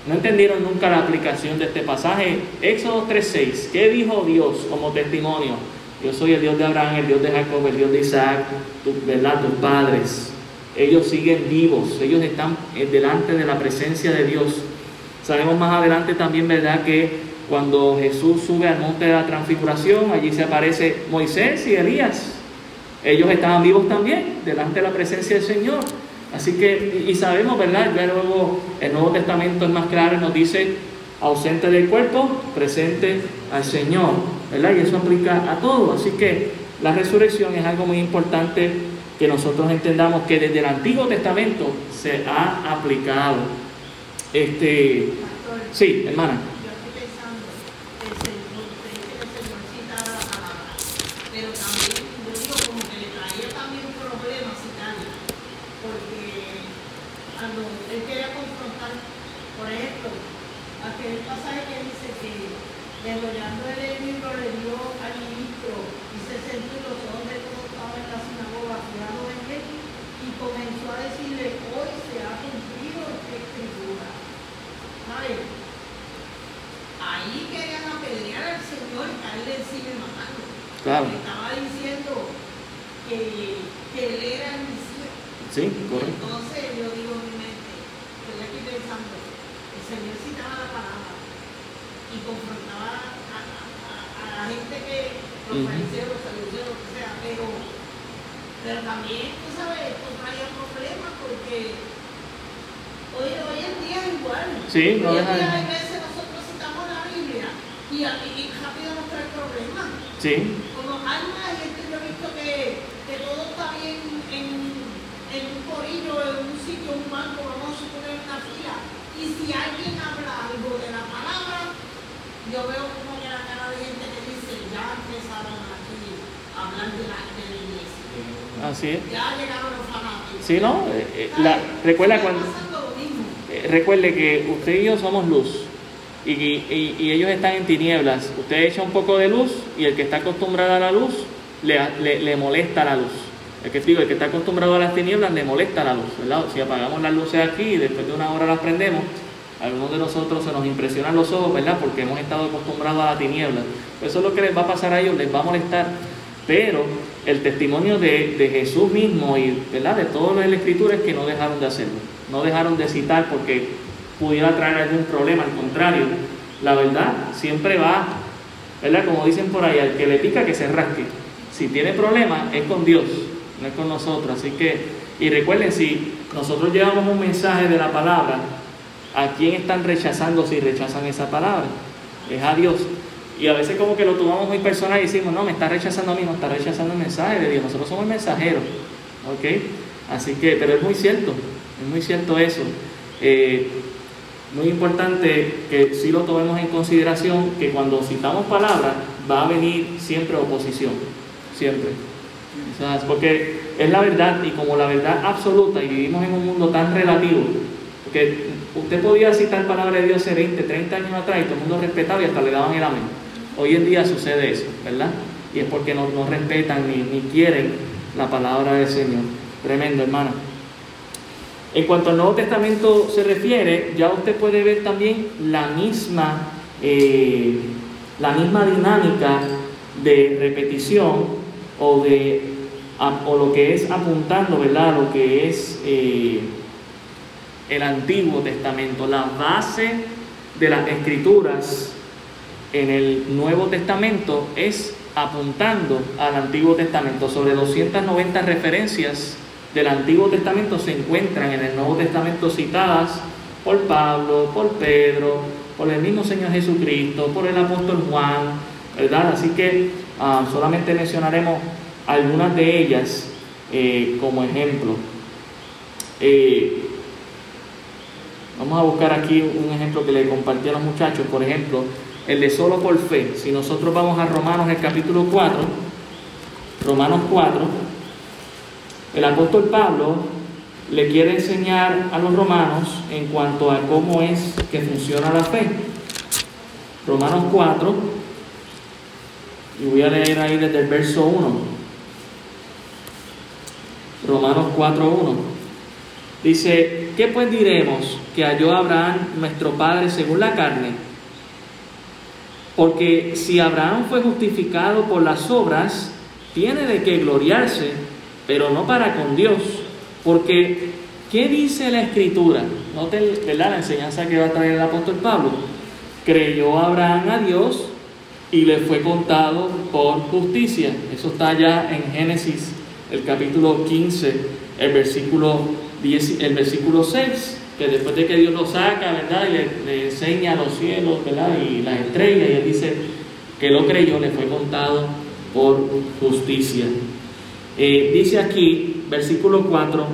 No entendieron nunca la aplicación de este pasaje. Éxodo 3.6, ¿qué dijo Dios como testimonio? Yo soy el Dios de Abraham, el Dios de Jacob, el Dios de Isaac, ¿verdad? Tus padres. Ellos siguen vivos, ellos están eh, delante de la presencia de Dios. Sabemos más adelante también, ¿verdad?, que cuando Jesús sube al monte de la transfiguración, allí se aparece Moisés y Elías. Ellos estaban vivos también, delante de la presencia del Señor. Así que, y sabemos, ¿verdad? Ya luego el Nuevo Testamento es más claro nos dice, ausente del cuerpo, presente al Señor, ¿verdad? Y eso aplica a todo. Así que la resurrección es algo muy importante que nosotros entendamos que desde el Antiguo Testamento se ha aplicado. Este, Pastor, sí, hermana. yo estoy pensando, el Señor, el Señor cita la palabra, pero también, yo digo, como que le traía también problemas citarla, porque cuando él quería confrontar, por ejemplo, aquel pasaje que dice que degollando el libro le dio al ministro y se sentó y los ojos de todos estaban en la sinagoga fijados en él y comenzó a decirle, hoy se ha cumplido esta escritura. ¿Sabes? Ahí querían apedrear al Señor y caerle encima y matarlo. Claro. Estaba diciendo que, que él era el Mesías. Sí, correcto. Entonces yo digo en mi mente, estoy aquí pensando, el Señor citaba la palabra y confrontaba a, a- la gente que, los Ujú. fariseos, los lo que sea, pero, pero también, tú sabes, esto traía problemas porque hoy, hoy en día es igual. Sí, no hoy en día hay veces nosotros citamos la Biblia y, y rápido nos trae problemas. Sí, Hay una gente, yo he visto que, que todo está bien en, en un corillo, en un sitio, un banco, vamos a suponer una fila. Y si alguien habla algo de la palabra, yo veo como que la cara de gente que dice, ya empezaron aquí a hablar de la, de la iglesia. así es. Ya llegaron los fanáticos. Sí, ¿no? Eh, eh, la- recuerda cuando... Eh, recuerde que usted y yo somos luz y, ellos están en tinieblas. Usted echa un poco de luz y el que está acostumbrado a la luz le, le- le molesta la luz. El que, digo, el que está acostumbrado a las tinieblas le molesta la luz, ¿verdad? Si apagamos las luces aquí y después de una hora las prendemos, algunos de nosotros se nos impresionan los ojos, ¿verdad? Porque hemos estado acostumbrados a la tiniebla. Eso es lo que les va a pasar a ellos, les va a molestar. Pero el testimonio de, de Jesús mismo y ¿verdad? de todo lo de la Escritura es que no dejaron de hacerlo. No dejaron de citar porque pudiera traer algún problema. Al contrario, la verdad siempre va, ¿verdad? Como dicen por ahí, al que le pica que se rasque. Si tiene problema es con Dios, no es con nosotros. Así que, y recuerden, si nosotros llevamos un mensaje de la palabra, ¿a quién están rechazando si rechazan esa palabra? Es a Dios. Y a veces como que lo tomamos muy personal y decimos, no, me está rechazando a mí, no está rechazando el mensaje de Dios. Nosotros somos mensajeros. ¿ok? Así que, pero es muy cierto, es muy cierto eso. Eh, muy importante que si lo tomemos en consideración que cuando citamos palabras va a venir siempre oposición, siempre. Porque es la verdad y como la verdad absoluta y vivimos en un mundo tan relativo, que usted podía citar palabra de Dios hace 20, 30 años atrás y todo el mundo respetaba y hasta le daban el amén. Hoy en día sucede eso, ¿verdad? Y es porque no, no respetan ni, ni quieren la palabra del Señor. Tremendo, hermano. En cuanto al Nuevo Testamento se refiere, ya usted puede ver también la misma, eh, la misma dinámica de repetición o, de, o lo que es apuntando, ¿verdad? Lo que es eh, el Antiguo Testamento, la base de las escrituras en el Nuevo Testamento es apuntando al Antiguo Testamento. Sobre 290 referencias del Antiguo Testamento se encuentran en el Nuevo Testamento citadas por Pablo, por Pedro, por el mismo Señor Jesucristo, por el apóstol Juan, ¿verdad? Así que ah, solamente mencionaremos algunas de ellas eh, como ejemplo. Eh, vamos a buscar aquí un ejemplo que le compartí a los muchachos, por ejemplo, el de solo por fe. Si nosotros vamos a Romanos, el capítulo 4, Romanos 4, el apóstol Pablo le quiere enseñar a los romanos en cuanto a cómo es que funciona la fe. Romanos 4, y voy a leer ahí desde el verso 1. Romanos 4, 1. Dice, ¿qué pues diremos que halló Abraham nuestro Padre según la carne? Porque si Abraham fue justificado por las obras, tiene de qué gloriarse pero no para con Dios, porque ¿qué dice la Escritura? Noten la enseñanza que va a traer el apóstol Pablo. Creyó Abraham a Dios y le fue contado por justicia. Eso está ya en Génesis, el capítulo 15, el versículo, 10, el versículo 6 que después de que Dios lo saca, ¿verdad? Y le, le, enseña los cielos, ¿verdad? Y las estrellas, y él dice que lo creyó, le fue contado por justicia. Eh, dice aquí, versículo 4,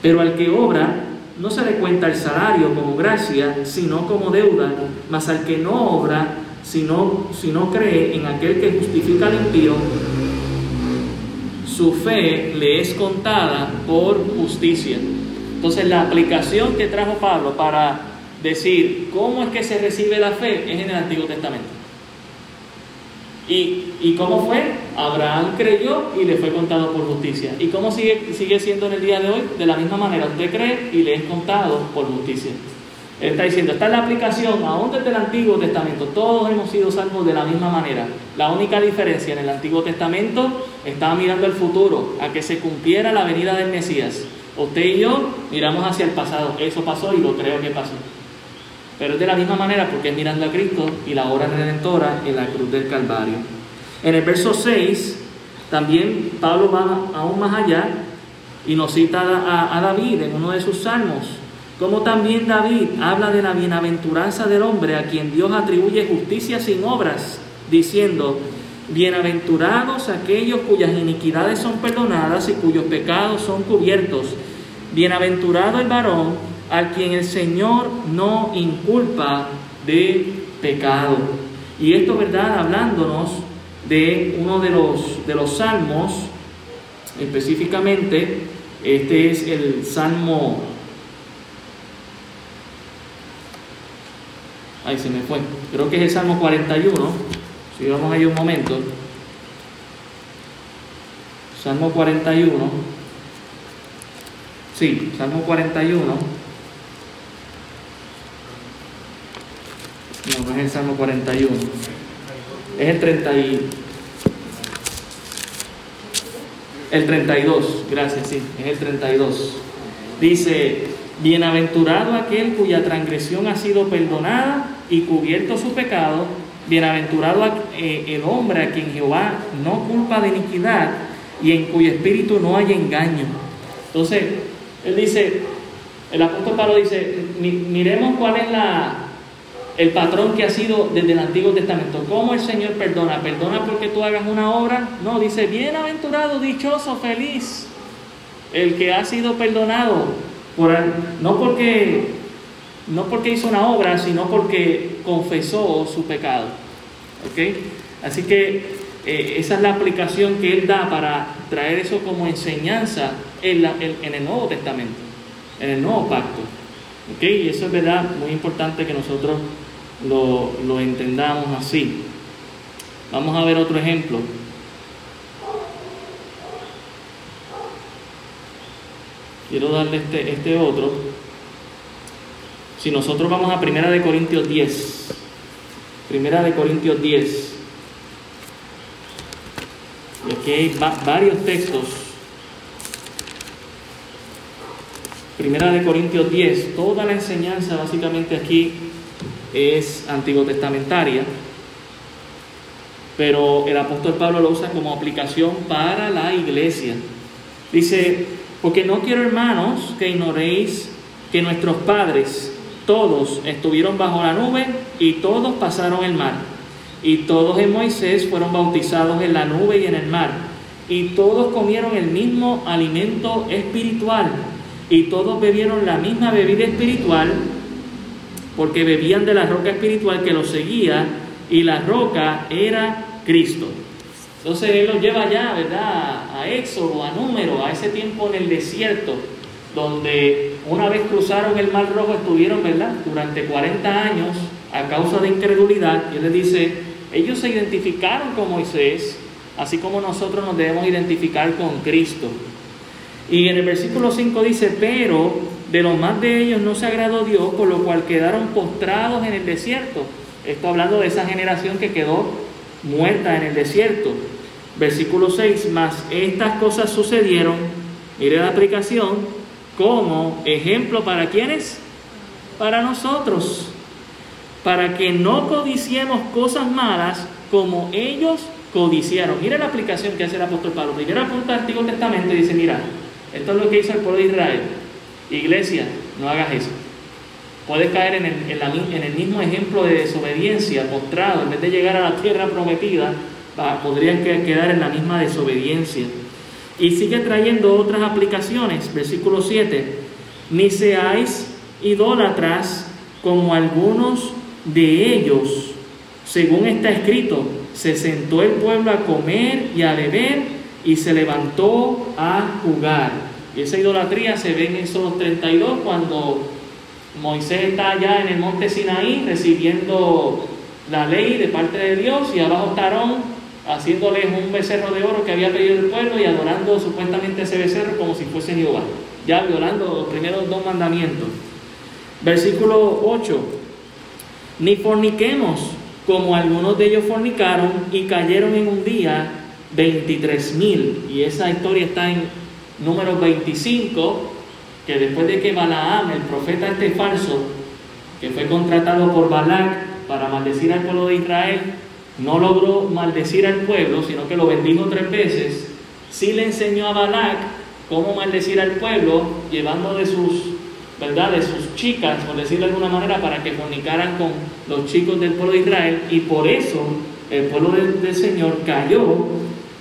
pero al que obra no se le cuenta el salario como gracia, sino como deuda, mas al que no obra, sino, si no cree en aquel que justifica al impío, su fe le es contada por justicia. Entonces la aplicación que trajo Pablo para decir cómo es que se recibe la fe es en el Antiguo Testamento. ¿Y, cómo fue? Abraham creyó y le fue contado por justicia. ¿Y cómo sigue, sigue siendo en el día de hoy? De la misma manera, usted cree y le es contado por justicia. Él está diciendo, está en la aplicación, aún desde el Antiguo Testamento, todos hemos sido salvos de la misma manera. La única diferencia en el Antiguo Testamento estaba mirando el futuro, a que se cumpliera la venida del Mesías. Usted y yo miramos hacia el pasado, eso pasó y lo creo que pasó. Pero es de la misma manera porque es mirando a Cristo y la obra redentora en la cruz del Calvario. En el verso 6, también Pablo va aún más allá y nos cita a, a David en uno de sus salmos. Como también David habla de la bienaventuranza del hombre a quien Dios atribuye justicia sin obras, diciendo, Bienaventurados aquellos cuyas iniquidades son perdonadas y cuyos pecados son cubiertos. Bienaventurado el varón al quien el Señor no inculpa de pecado. Y esto, ¿verdad? Hablándonos de uno de los, de los salmos, específicamente, este es el Salmo... Ahí se me fue. Creo que es el Salmo 41. Si vamos ahí un momento. Salmo 41. Sí, Salmo 41. No, no es el Salmo 41. Es el 30 El 32, gracias, sí, es el 32. Dice, bienaventurado aquel cuya transgresión ha sido perdonada y cubierto su pecado, bienaventurado eh, el hombre a quien Jehová no culpa de iniquidad y en cuyo espíritu no hay engaño. Entonces, él dice, el apóstol Pablo dice, miremos cuál es la, el patrón que ha sido desde el Antiguo Testamento. ¿Cómo el Señor perdona? ¿Perdona porque tú hagas una obra? No, dice, bienaventurado, dichoso, feliz. el que ha sido perdonado, por, no, porque, no porque hizo una obra, sino porque confesó su pecado. Así que eh, esa es la aplicación que Él da para traer eso como enseñanza en, en, el Nuevo Testamento, en el Nuevo Pacto. Y eso es verdad, muy importante que nosotros lo, lo entendamos así. Vamos a ver otro ejemplo. Quiero darle este, este otro. Si nosotros vamos a Primera de Corintios 10. Primera de Corintios 10. Y aquí hay varios textos. Primera de Corintios 10. Toda la enseñanza básicamente aquí es antiguo testamentaria. Pero el apóstol Pablo lo usa como aplicación para la iglesia. Dice, porque no quiero, hermanos, que ignoréis que nuestros padres, todos, estuvieron bajo la nube y todos pasaron el mar. Y todos en Moisés fueron bautizados en la nube y en el mar. Y todos comieron el mismo alimento espiritual. Y todos bebieron la misma bebida espiritual, porque bebían de la roca espiritual que los seguía, y la roca era Cristo. Entonces Él los lleva ya, ¿verdad? A Éxodo, a Número, a ese tiempo en el desierto, donde una vez cruzaron el Mar Rojo estuvieron, ¿verdad? Durante 40 años a causa de incredulidad. Y Él les dice, ellos se identificaron con Moisés, así como nosotros nos debemos identificar con Cristo. Y en el versículo 5 dice, pero de los más de ellos no se agradó Dios, por lo cual quedaron postrados en el desierto. Esto hablando de esa generación que quedó muerta en el desierto. Versículo 6, más estas cosas sucedieron, mire la aplicación, como ejemplo para quienes? Para nosotros, para que no codiciemos cosas malas como ellos codiciaron. Mire la aplicación que hace el apóstol Pablo. Primero apunta al Antiguo Testamento y dice, mira, esto es lo que hizo el pueblo de Israel. Iglesia, no hagas eso. Puedes caer en el, mismo ejemplo de desobediencia, postrado, en vez de llegar a la tierra prometida, podrían quedar en la misma desobediencia. Y sigue trayendo otras aplicaciones, versículo 7, ni seáis idólatras como algunos de ellos, según está escrito, se sentó el pueblo a comer y a beber y se levantó a jugar. Y esa idolatría se ve en Éxodo 32 cuando Moisés está allá en el monte Sinaí recibiendo la ley de parte de Dios y abajo está Aarón haciéndoles un becerro de oro que había pedido el pueblo y adorando supuestamente ese becerro como si fuese Jehová, ya violando los primeros dos mandamientos. Versículo 8, ni forniquemos como algunos de ellos fornicaron y cayeron en un día 23 mil. Y esa historia está en número 25 que después de que Balaam, el profeta este falso, que fue contratado por Balac para maldecir al pueblo de Israel, no logró maldecir al pueblo, sino que lo bendijo tres veces, sí le enseñó a Balac cómo maldecir al pueblo, llevando de sus, ¿verdad? De sus chicas, por decirlo de alguna manera, para que comunicaran con los chicos del pueblo de Israel, y por eso el pueblo del, del Señor cayó,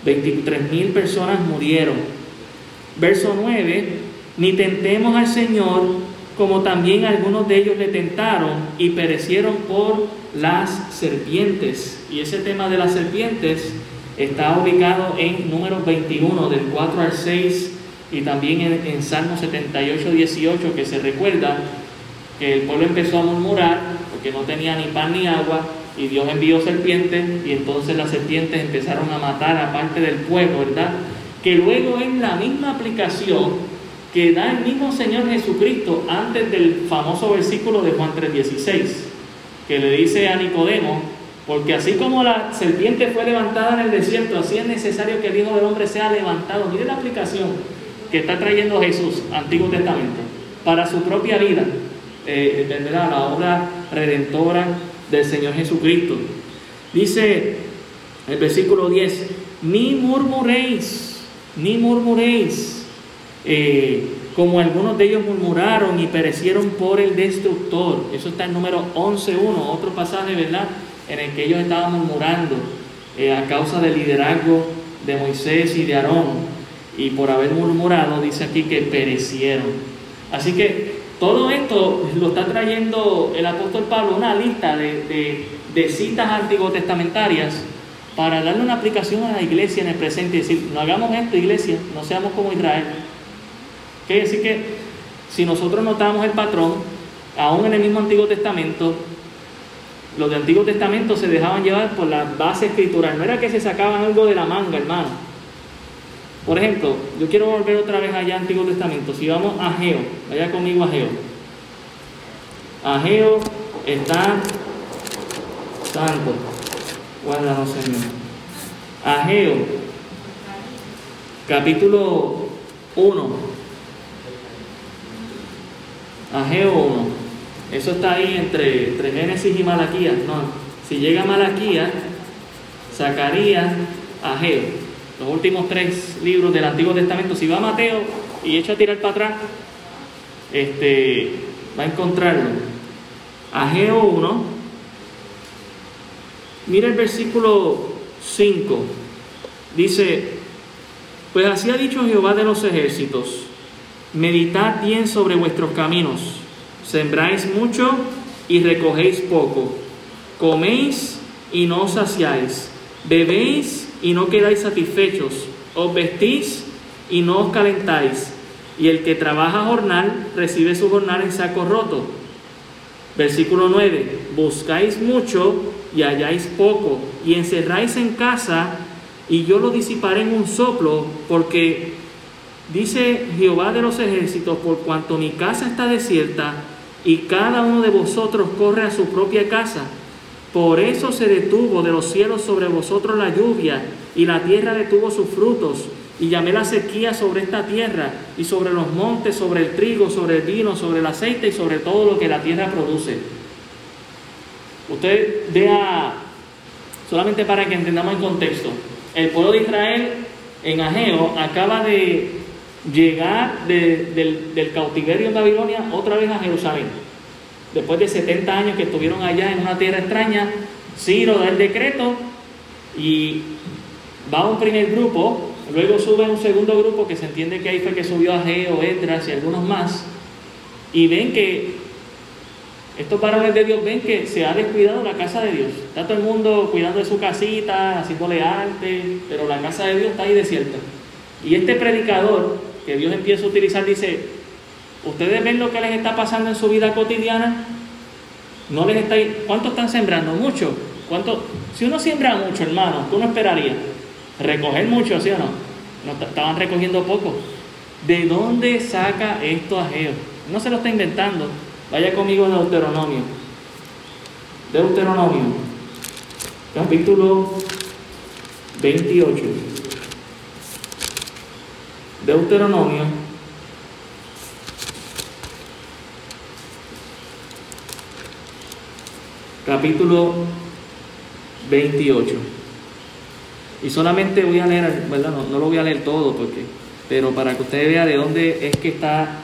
23 mil personas murieron. Verso 9, ni tentemos al Señor como también algunos de ellos le tentaron y perecieron por las serpientes. Y ese tema de las serpientes está ubicado en números 21, del 4 al 6, y también en, en Salmo 78, 18, que se recuerda que el pueblo empezó a murmurar porque no tenía ni pan ni agua, y Dios envió serpientes, y entonces las serpientes empezaron a matar a parte del pueblo, ¿verdad? Que luego en la misma aplicación que da el mismo Señor Jesucristo antes del famoso versículo de Juan 3:16, que le dice a Nicodemo, porque así como la serpiente fue levantada en el desierto, así es necesario que el Hijo del Hombre sea levantado. Mire la aplicación que está trayendo Jesús, Antiguo Testamento, para su propia vida, eh, la obra redentora del Señor Jesucristo. Dice el versículo 10, ni murmuréis, ni murmuréis eh, como algunos de ellos murmuraron y perecieron por el destructor. Eso está en número 11.1, otro pasaje, ¿verdad? En el que ellos estaban murmurando eh, a causa del liderazgo de Moisés y de Aarón. y por haber murmurado, dice aquí que perecieron. Así que todo esto lo está trayendo el apóstol Pablo, una lista de, de, citas antiguo-testamentarias para darle una aplicación a la iglesia en el presente y decir, no hagamos esto, iglesia, no seamos como Israel. Quiere decir que si nosotros notamos el patrón, aún en el mismo Antiguo Testamento, los de Antiguo Testamento se dejaban llevar por la base escritural. No era que se sacaban algo de la manga, hermano. Por ejemplo, yo quiero volver otra vez allá al Antiguo Testamento. Si vamos a Ageo, vaya conmigo a Ageo. Ageo está santo. Guárdanos, Señor. Ageo, capítulo 1. Ageo 1. Eso está ahí entre, entre Génesis y Malaquías. No, si llega Malaquías, Zacarías, Ageo. Los últimos tres libros del Antiguo Testamento. Si va Mateo y echa a tirar para atrás, este, va a encontrarlo. Ageo 1. Mira el versículo 5. Dice, pues así ha dicho Jehová de los ejércitos, meditad bien sobre vuestros caminos Sembráis mucho y recogéis poco. Coméis y no os saciáis. Bebéis y no quedáis satisfechos. Os vestís y no os calentáis. Y el que trabaja jornal recibe su jornal en saco roto. Versículo 9. Buscáis mucho y halláis poco. Y encerráis en casa y yo lo disiparé en un soplo, porque dice Jehová de los ejércitos, por cuanto mi casa está desierta y cada uno de vosotros corre a su propia casa. Por eso se detuvo de los cielos sobre vosotros la lluvia, y la tierra detuvo sus frutos, y llamé la sequía sobre esta tierra, y sobre los montes, sobre el trigo, sobre el vino, sobre el aceite y sobre todo lo que la tierra produce. Usted vea, solamente para que entendamos el contexto, el pueblo de Israel en Ageo acaba de llegar del, cautiverio en Babilonia otra vez a Jerusalén. Después de 70 años que estuvieron allá en una tierra extraña, Ciro da el decreto y va un primer grupo, luego sube un segundo grupo que se entiende que ahí fue que subió a Geo, Edras y algunos más, y ven que estos varones de Dios ven que se ha descuidado la casa de Dios. Está todo el mundo cuidando de su casita, haciéndole arte, pero la casa de Dios está ahí desierta. Y este predicador que Dios empieza a utilizar dice, ¿ustedes ven lo que les está pasando en su vida cotidiana? No les está, ¿Cuánto están sembrando? Mucho. ¿Cuánto? Si uno siembra mucho, hermano, ¿qué uno esperaría? Recoger mucho, ¿sí o no? no estaban recogiendo poco. ¿De dónde saca esto Ageo? No se lo está inventando. Vaya conmigo a Deuteronomio. Deuteronomio, capítulo 28. Deuteronomio capítulo 28. Y solamente voy a leer, ¿verdad? No, lo voy a leer todo, porque, pero para que usted vea de dónde es que está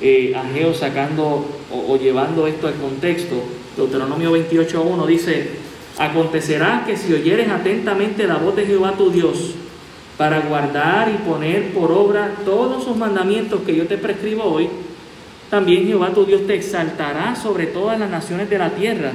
eh, sacando o, llevando esto al contexto. Deuteronomio 28.1 dice, acontecerá que si oyeres atentamente la voz de Jehová tu Dios, para guardar y poner por obra todos sus mandamientos que yo te prescribo hoy, también Jehová tu Dios te exaltará sobre todas las naciones de la tierra.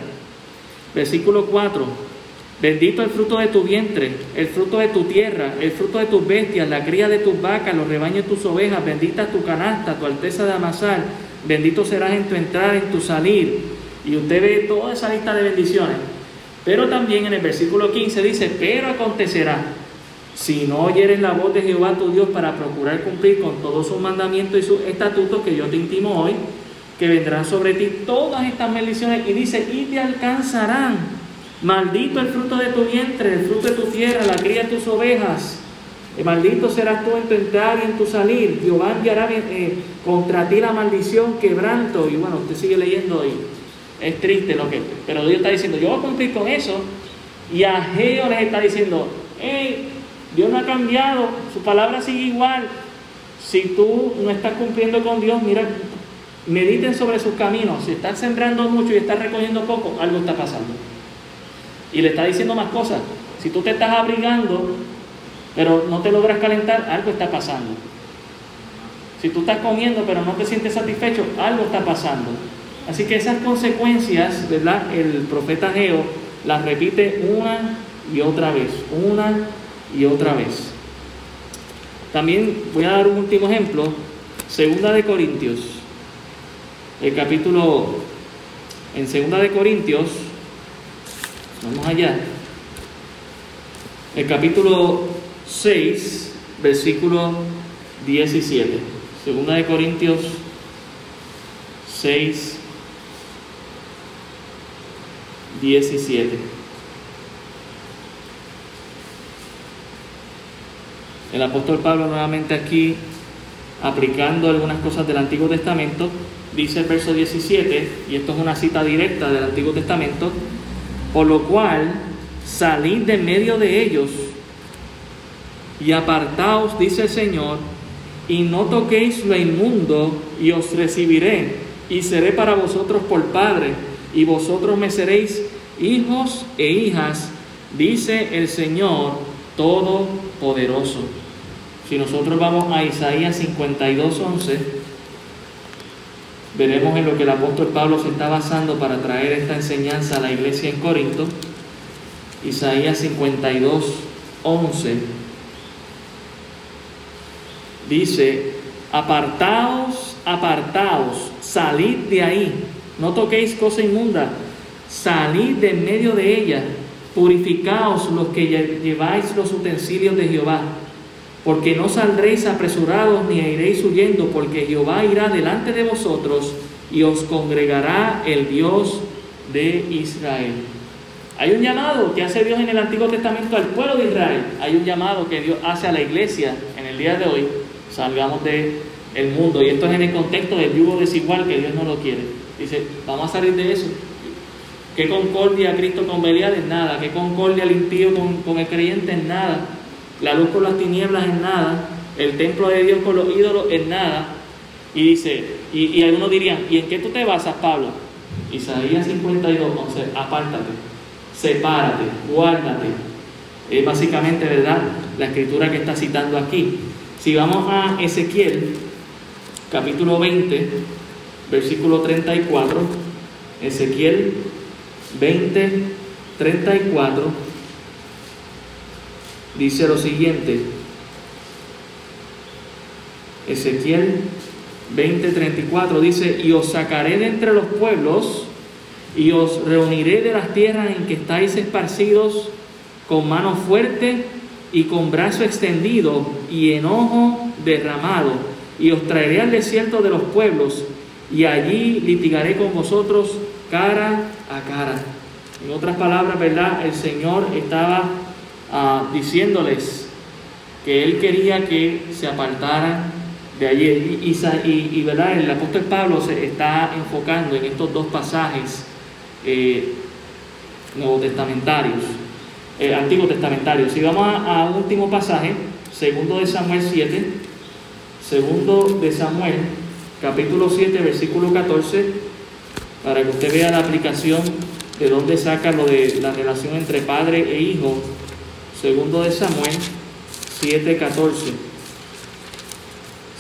Versículo 4. Bendito el fruto de tu vientre, el fruto de tu tierra, el fruto de tus bestias, la cría de tus vacas, los rebaños de tus ovejas, bendita tu canasta, tu alteza de amasar, bendito serás en tu entrada, en tu salir. Y usted ve toda esa lista de bendiciones. Pero también en el versículo 15 dice, pero acontecerá si no oyeres la voz de Jehová tu Dios para procurar cumplir con todos sus mandamientos y sus estatutos que yo te intimo hoy, que vendrán sobre ti todas estas maldiciones y dice, y te alcanzarán. Maldito el fruto de tu vientre, el fruto de tu tierra, la cría de tus ovejas. Maldito serás tú en tu entrar y en tu salir. Jehová enviará eh, contra ti la maldición, quebranto. Y bueno, usted sigue leyendo y es triste lo que... Pero Dios está diciendo, yo voy a cumplir con eso. Y a Geo les está diciendo, hey, Dios no ha cambiado, su palabra sigue igual. Si tú no estás cumpliendo con Dios, mira, mediten sobre sus caminos. Si estás sembrando mucho y estás recogiendo poco, algo está pasando. Y le está diciendo más cosas. Si tú te estás abrigando pero no te logras calentar, algo está pasando. Si tú estás comiendo pero no te sientes satisfecho, algo está pasando. Así que esas consecuencias, ¿verdad? El profeta Geo las repite una y otra vez, una y otra vez. También voy a dar un último ejemplo, Segunda de Corintios, el capítulo, en Segunda de Corintios, vamos allá, el capítulo 6, versículo 17. Segunda de Corintios 6, 17. El apóstol Pablo nuevamente aquí aplicando algunas cosas del Antiguo Testamento, dice el verso 17, y esto es una cita directa del Antiguo Testamento, por lo cual salid de medio de ellos y apartaos, dice el Señor, y no toquéis lo inmundo, y os recibiré, y seré para vosotros por Padre, y vosotros me seréis hijos e hijas, dice el Señor Todopoderoso. Si nosotros vamos a Isaías 52, 11, veremos en lo que el apóstol Pablo se está basando para traer esta enseñanza a la iglesia en Corinto. Isaías 52, 11 dice, apartaos, apartaos, salid de ahí, no toquéis cosa inmunda, salid de en medio de ella, purificaos los que lleváis los utensilios de Jehová, porque no saldréis apresurados ni iréis huyendo, porque Jehová irá delante de vosotros y os congregará el Dios de Israel. Hay un llamado que hace Dios en el Antiguo Testamento al pueblo de Israel. Hay un llamado que Dios hace a la iglesia en el día de hoy salgamos del el mundo. Y esto es en el contexto del yugo desigual que Dios no lo quiere. Dice, vamos a salir de eso. ¿Qué concordia Cristo con Belial? Es nada. ¿Qué concordia el impío con, con el creyente? Es nada. La luz con las tinieblas es nada. El templo de Dios con los ídolos es nada. Y dice, y, y algunos dirían, ¿y en qué tú te basas, Pablo? Isaías 52, 11, apártate, sepárate, guárdate. Es básicamente, ¿verdad? La escritura que está citando aquí. Si vamos a Ezequiel, capítulo 20, versículo 34, Ezequiel 20, 34, dice lo siguiente, Ezequiel 20, 34 dice, y os sacaré de entre los pueblos, y os reuniré de las tierras en que estáis esparcidos con mano fuerte y con brazo extendido y enojo derramado, y os traeré al desierto de los pueblos, y allí litigaré con vosotros cara a cara. En otras palabras, ¿verdad? El Señor estaba ah, diciéndoles que Él quería que se apartaran de allí. Y, y, ¿verdad? El apóstol Pablo se está enfocando en estos dos pasajes eh, nuevo testamentarios Antiguo Testamentario. Si vamos a, un último pasaje, segundo de Samuel 7, segundo de Samuel, capítulo 7, versículo 14, para que usted vea la aplicación de dónde saca lo de la relación entre padre e hijo. Segundo de Samuel 7, 14.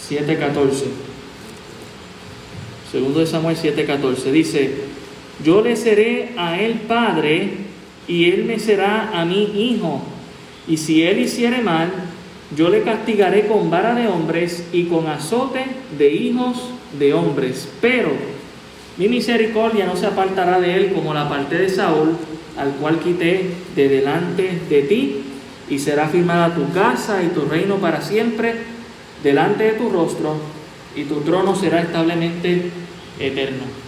7, 14. Segundo de Samuel 7, 14. Dice, yo le seré a él padre y él me será a mi hijo. Y si él hiciere mal, yo le castigaré con vara de hombres y con azote de hijos de hombres. Pero mi misericordia no se apartará de él como la parte de Saúl, al cual quité de delante de ti, y será firmada tu casa y tu reino para siempre delante de tu rostro, y tu trono será establemente eterno.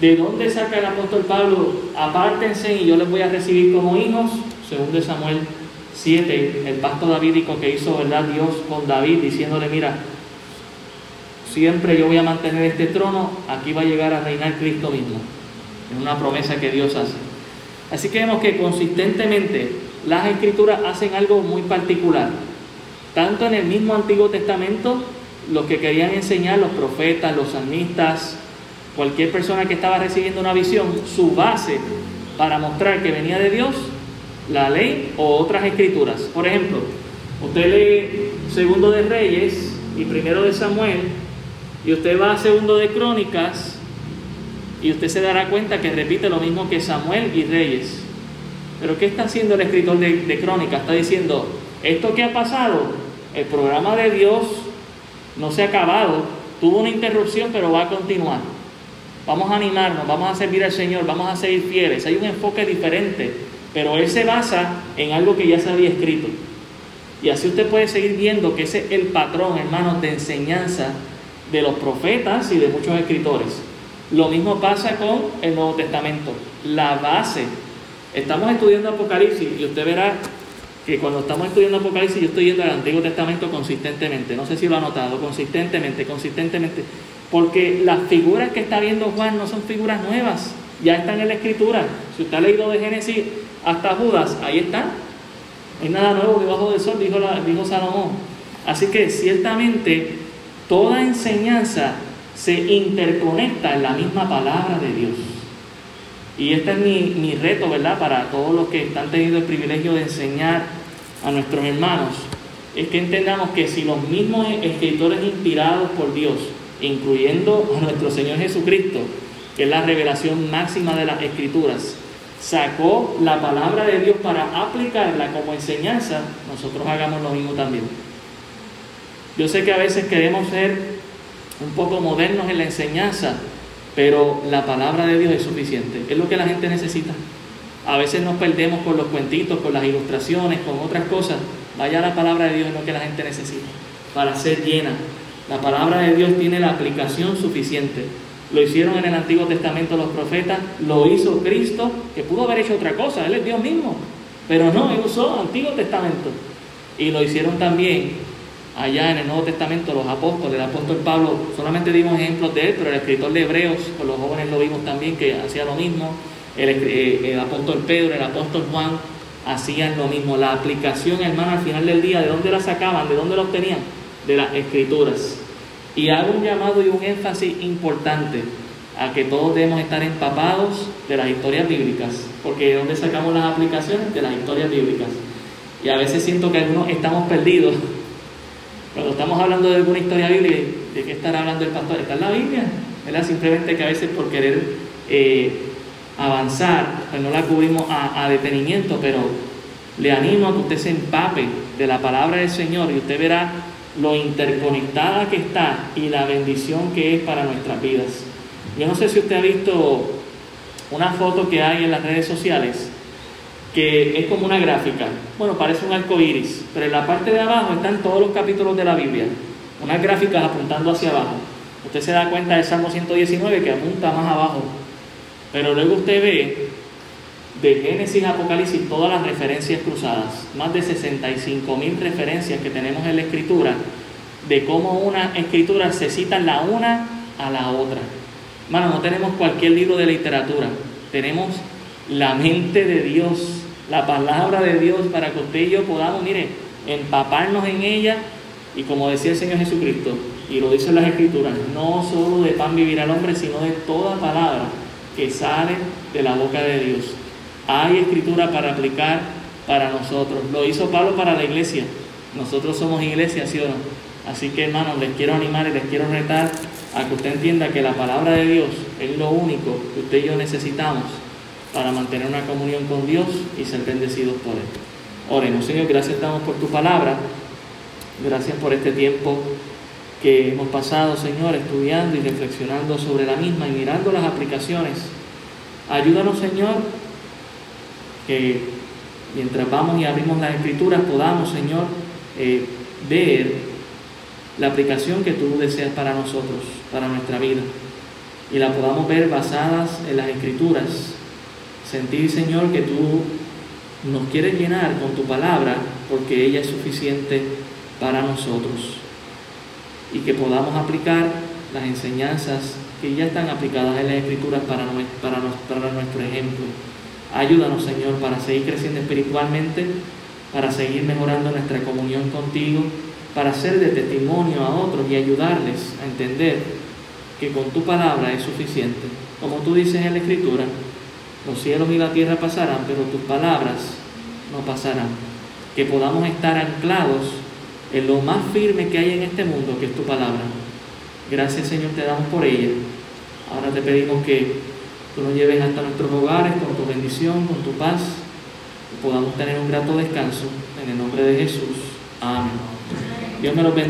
¿De dónde saca el apóstol Pablo? Apártense y yo les voy a recibir como hijos, según de Samuel 7, el pacto davídico que hizo ¿verdad? Dios con David, diciéndole, mira, siempre yo voy a mantener este trono, aquí va a llegar a reinar Cristo mismo. Es una promesa que Dios hace. Así que vemos que consistentemente las escrituras hacen algo muy particular. Tanto en el mismo Antiguo Testamento, los que querían enseñar, los profetas, los salmistas, cualquier persona que estaba recibiendo una visión, su base para mostrar que venía de Dios, la ley o otras escrituras. Por ejemplo, Usted lee Segundo de Reyes y Primero de Samuel y usted va a Segundo de Crónicas y usted se dará cuenta que repite lo mismo que Samuel y Reyes. Pero ¿qué está haciendo el escritor de, de Crónicas? Está diciendo, esto que ha pasado, el programa de Dios no se ha acabado, tuvo una interrupción, pero va a continuar. Vamos a animarnos, vamos a servir al Señor, vamos a seguir fieles. Hay un enfoque diferente, pero Él se basa en algo que ya se había escrito. Y así usted puede seguir viendo que ese es el patrón, hermanos, de enseñanza de los profetas y de muchos escritores. Lo mismo pasa con el Nuevo Testamento. La base. Estamos estudiando Apocalipsis y usted verá que cuando estamos estudiando Apocalipsis yo estoy yendo al Antiguo Testamento consistentemente. No sé si lo ha notado, consistentemente, consistentemente. Porque las figuras que está viendo Juan no son figuras nuevas, ya están en la Escritura. Si usted ha leído de Génesis hasta Judas, ahí está. No hay nada nuevo debajo del sol, dijo, dijo Salomón. Así que ciertamente toda enseñanza se interconecta en la misma palabra de Dios. Y este es mi, mi, reto, ¿verdad? Para todos los que están teniendo el privilegio de enseñar a nuestros hermanos, es que entendamos que si los mismos escritores inspirados por Dios, incluyendo a nuestro Señor Jesucristo, que es la revelación máxima de las escrituras, sacó la palabra de Dios para aplicarla como enseñanza, nosotros hagamos lo mismo también. Yo sé que a veces queremos ser un poco modernos en la enseñanza, pero la palabra de Dios es suficiente, es lo que la gente necesita. A veces nos perdemos con los cuentitos, con las ilustraciones, con otras cosas. Vaya la palabra de Dios es lo que la gente necesita para ser llena. La palabra de Dios tiene la aplicación suficiente. Lo hicieron en el Antiguo Testamento los profetas, lo hizo Cristo, que pudo haber hecho otra cosa, Él es Dios mismo, pero no, Él usó el Antiguo Testamento. Y lo hicieron también allá en el Nuevo Testamento los apóstoles, el apóstol Pablo, solamente dimos ejemplos de él, pero el escritor de Hebreos, con los jóvenes lo vimos también que hacía lo mismo, el, eh, el apóstol Pedro, el apóstol Juan, hacían lo mismo. La aplicación, hermano, al final del día, ¿de dónde la sacaban? ¿De dónde la obtenían? De las escrituras. Y hago un llamado y un énfasis importante a que todos debemos estar empapados de las historias bíblicas, porque ¿de dónde sacamos las aplicaciones? De las historias bíblicas. Y a veces siento que algunos estamos perdidos. Cuando estamos hablando de alguna historia bíblica, ¿de qué estará hablando el pastor? Está en la Biblia, ¿verdad? Simplemente que a veces por querer eh, avanzar, pues no la cubrimos a, a detenimiento, pero le animo a que usted se empape de la palabra del Señor y usted verá lo interconectada que está y la bendición que es para nuestras vidas. Yo no sé si usted ha visto una foto que hay en las redes sociales que es como una gráfica. Bueno, parece un arco iris, pero en la parte de abajo están todos los capítulos de la Biblia, unas gráficas apuntando hacia abajo. Usted se da cuenta del Salmo 119 que apunta más abajo, pero luego usted ve de Génesis a Apocalipsis todas las referencias cruzadas, más de 65 mil referencias que tenemos en la escritura, de cómo una escritura se cita la una a la otra. Bueno, no tenemos cualquier libro de literatura, tenemos la mente de Dios, la palabra de Dios para que usted y yo podamos, mire, empaparnos en ella y como decía el Señor Jesucristo, y lo dicen las escrituras, no solo de pan vivir al hombre, sino de toda palabra que sale de la boca de Dios. Hay escritura para aplicar para nosotros. Lo hizo Pablo para la iglesia. Nosotros somos iglesia, ¿sí o no? Así que hermanos, les quiero animar y les quiero retar a que usted entienda que la palabra de Dios es lo único que usted y yo necesitamos para mantener una comunión con Dios y ser bendecidos por Él. Oremos, Señor, gracias damos por tu palabra. Gracias por este tiempo que hemos pasado, Señor, estudiando y reflexionando sobre la misma y mirando las aplicaciones. Ayúdanos, Señor, que mientras vamos y abrimos las escrituras podamos, Señor, eh, ver la aplicación que tú deseas para nosotros, para nuestra vida. Y la podamos ver basadas en las escrituras. Sentir, Señor, que tú nos quieres llenar con tu palabra porque ella es suficiente para nosotros. Y que podamos aplicar las enseñanzas que ya están aplicadas en las escrituras para, para, para nuestro ejemplo. Ayúdanos, Señor, para seguir creciendo espiritualmente, para seguir mejorando nuestra comunión contigo, para ser de testimonio a otros y ayudarles a entender que con tu palabra es suficiente. Como tú dices en la Escritura, los cielos y la tierra pasarán, pero tus palabras no pasarán. que podamos estar anclados en lo más firme que hay en este mundo, que es tu palabra. Gracias Señor, te damos por ella. Ahora te pedimos que tú nos lleves hasta nuestros hogares con tu bendición, con tu paz, y podamos tener un grato descanso. En el nombre de Jesús. Amén. Dios me los bendiga.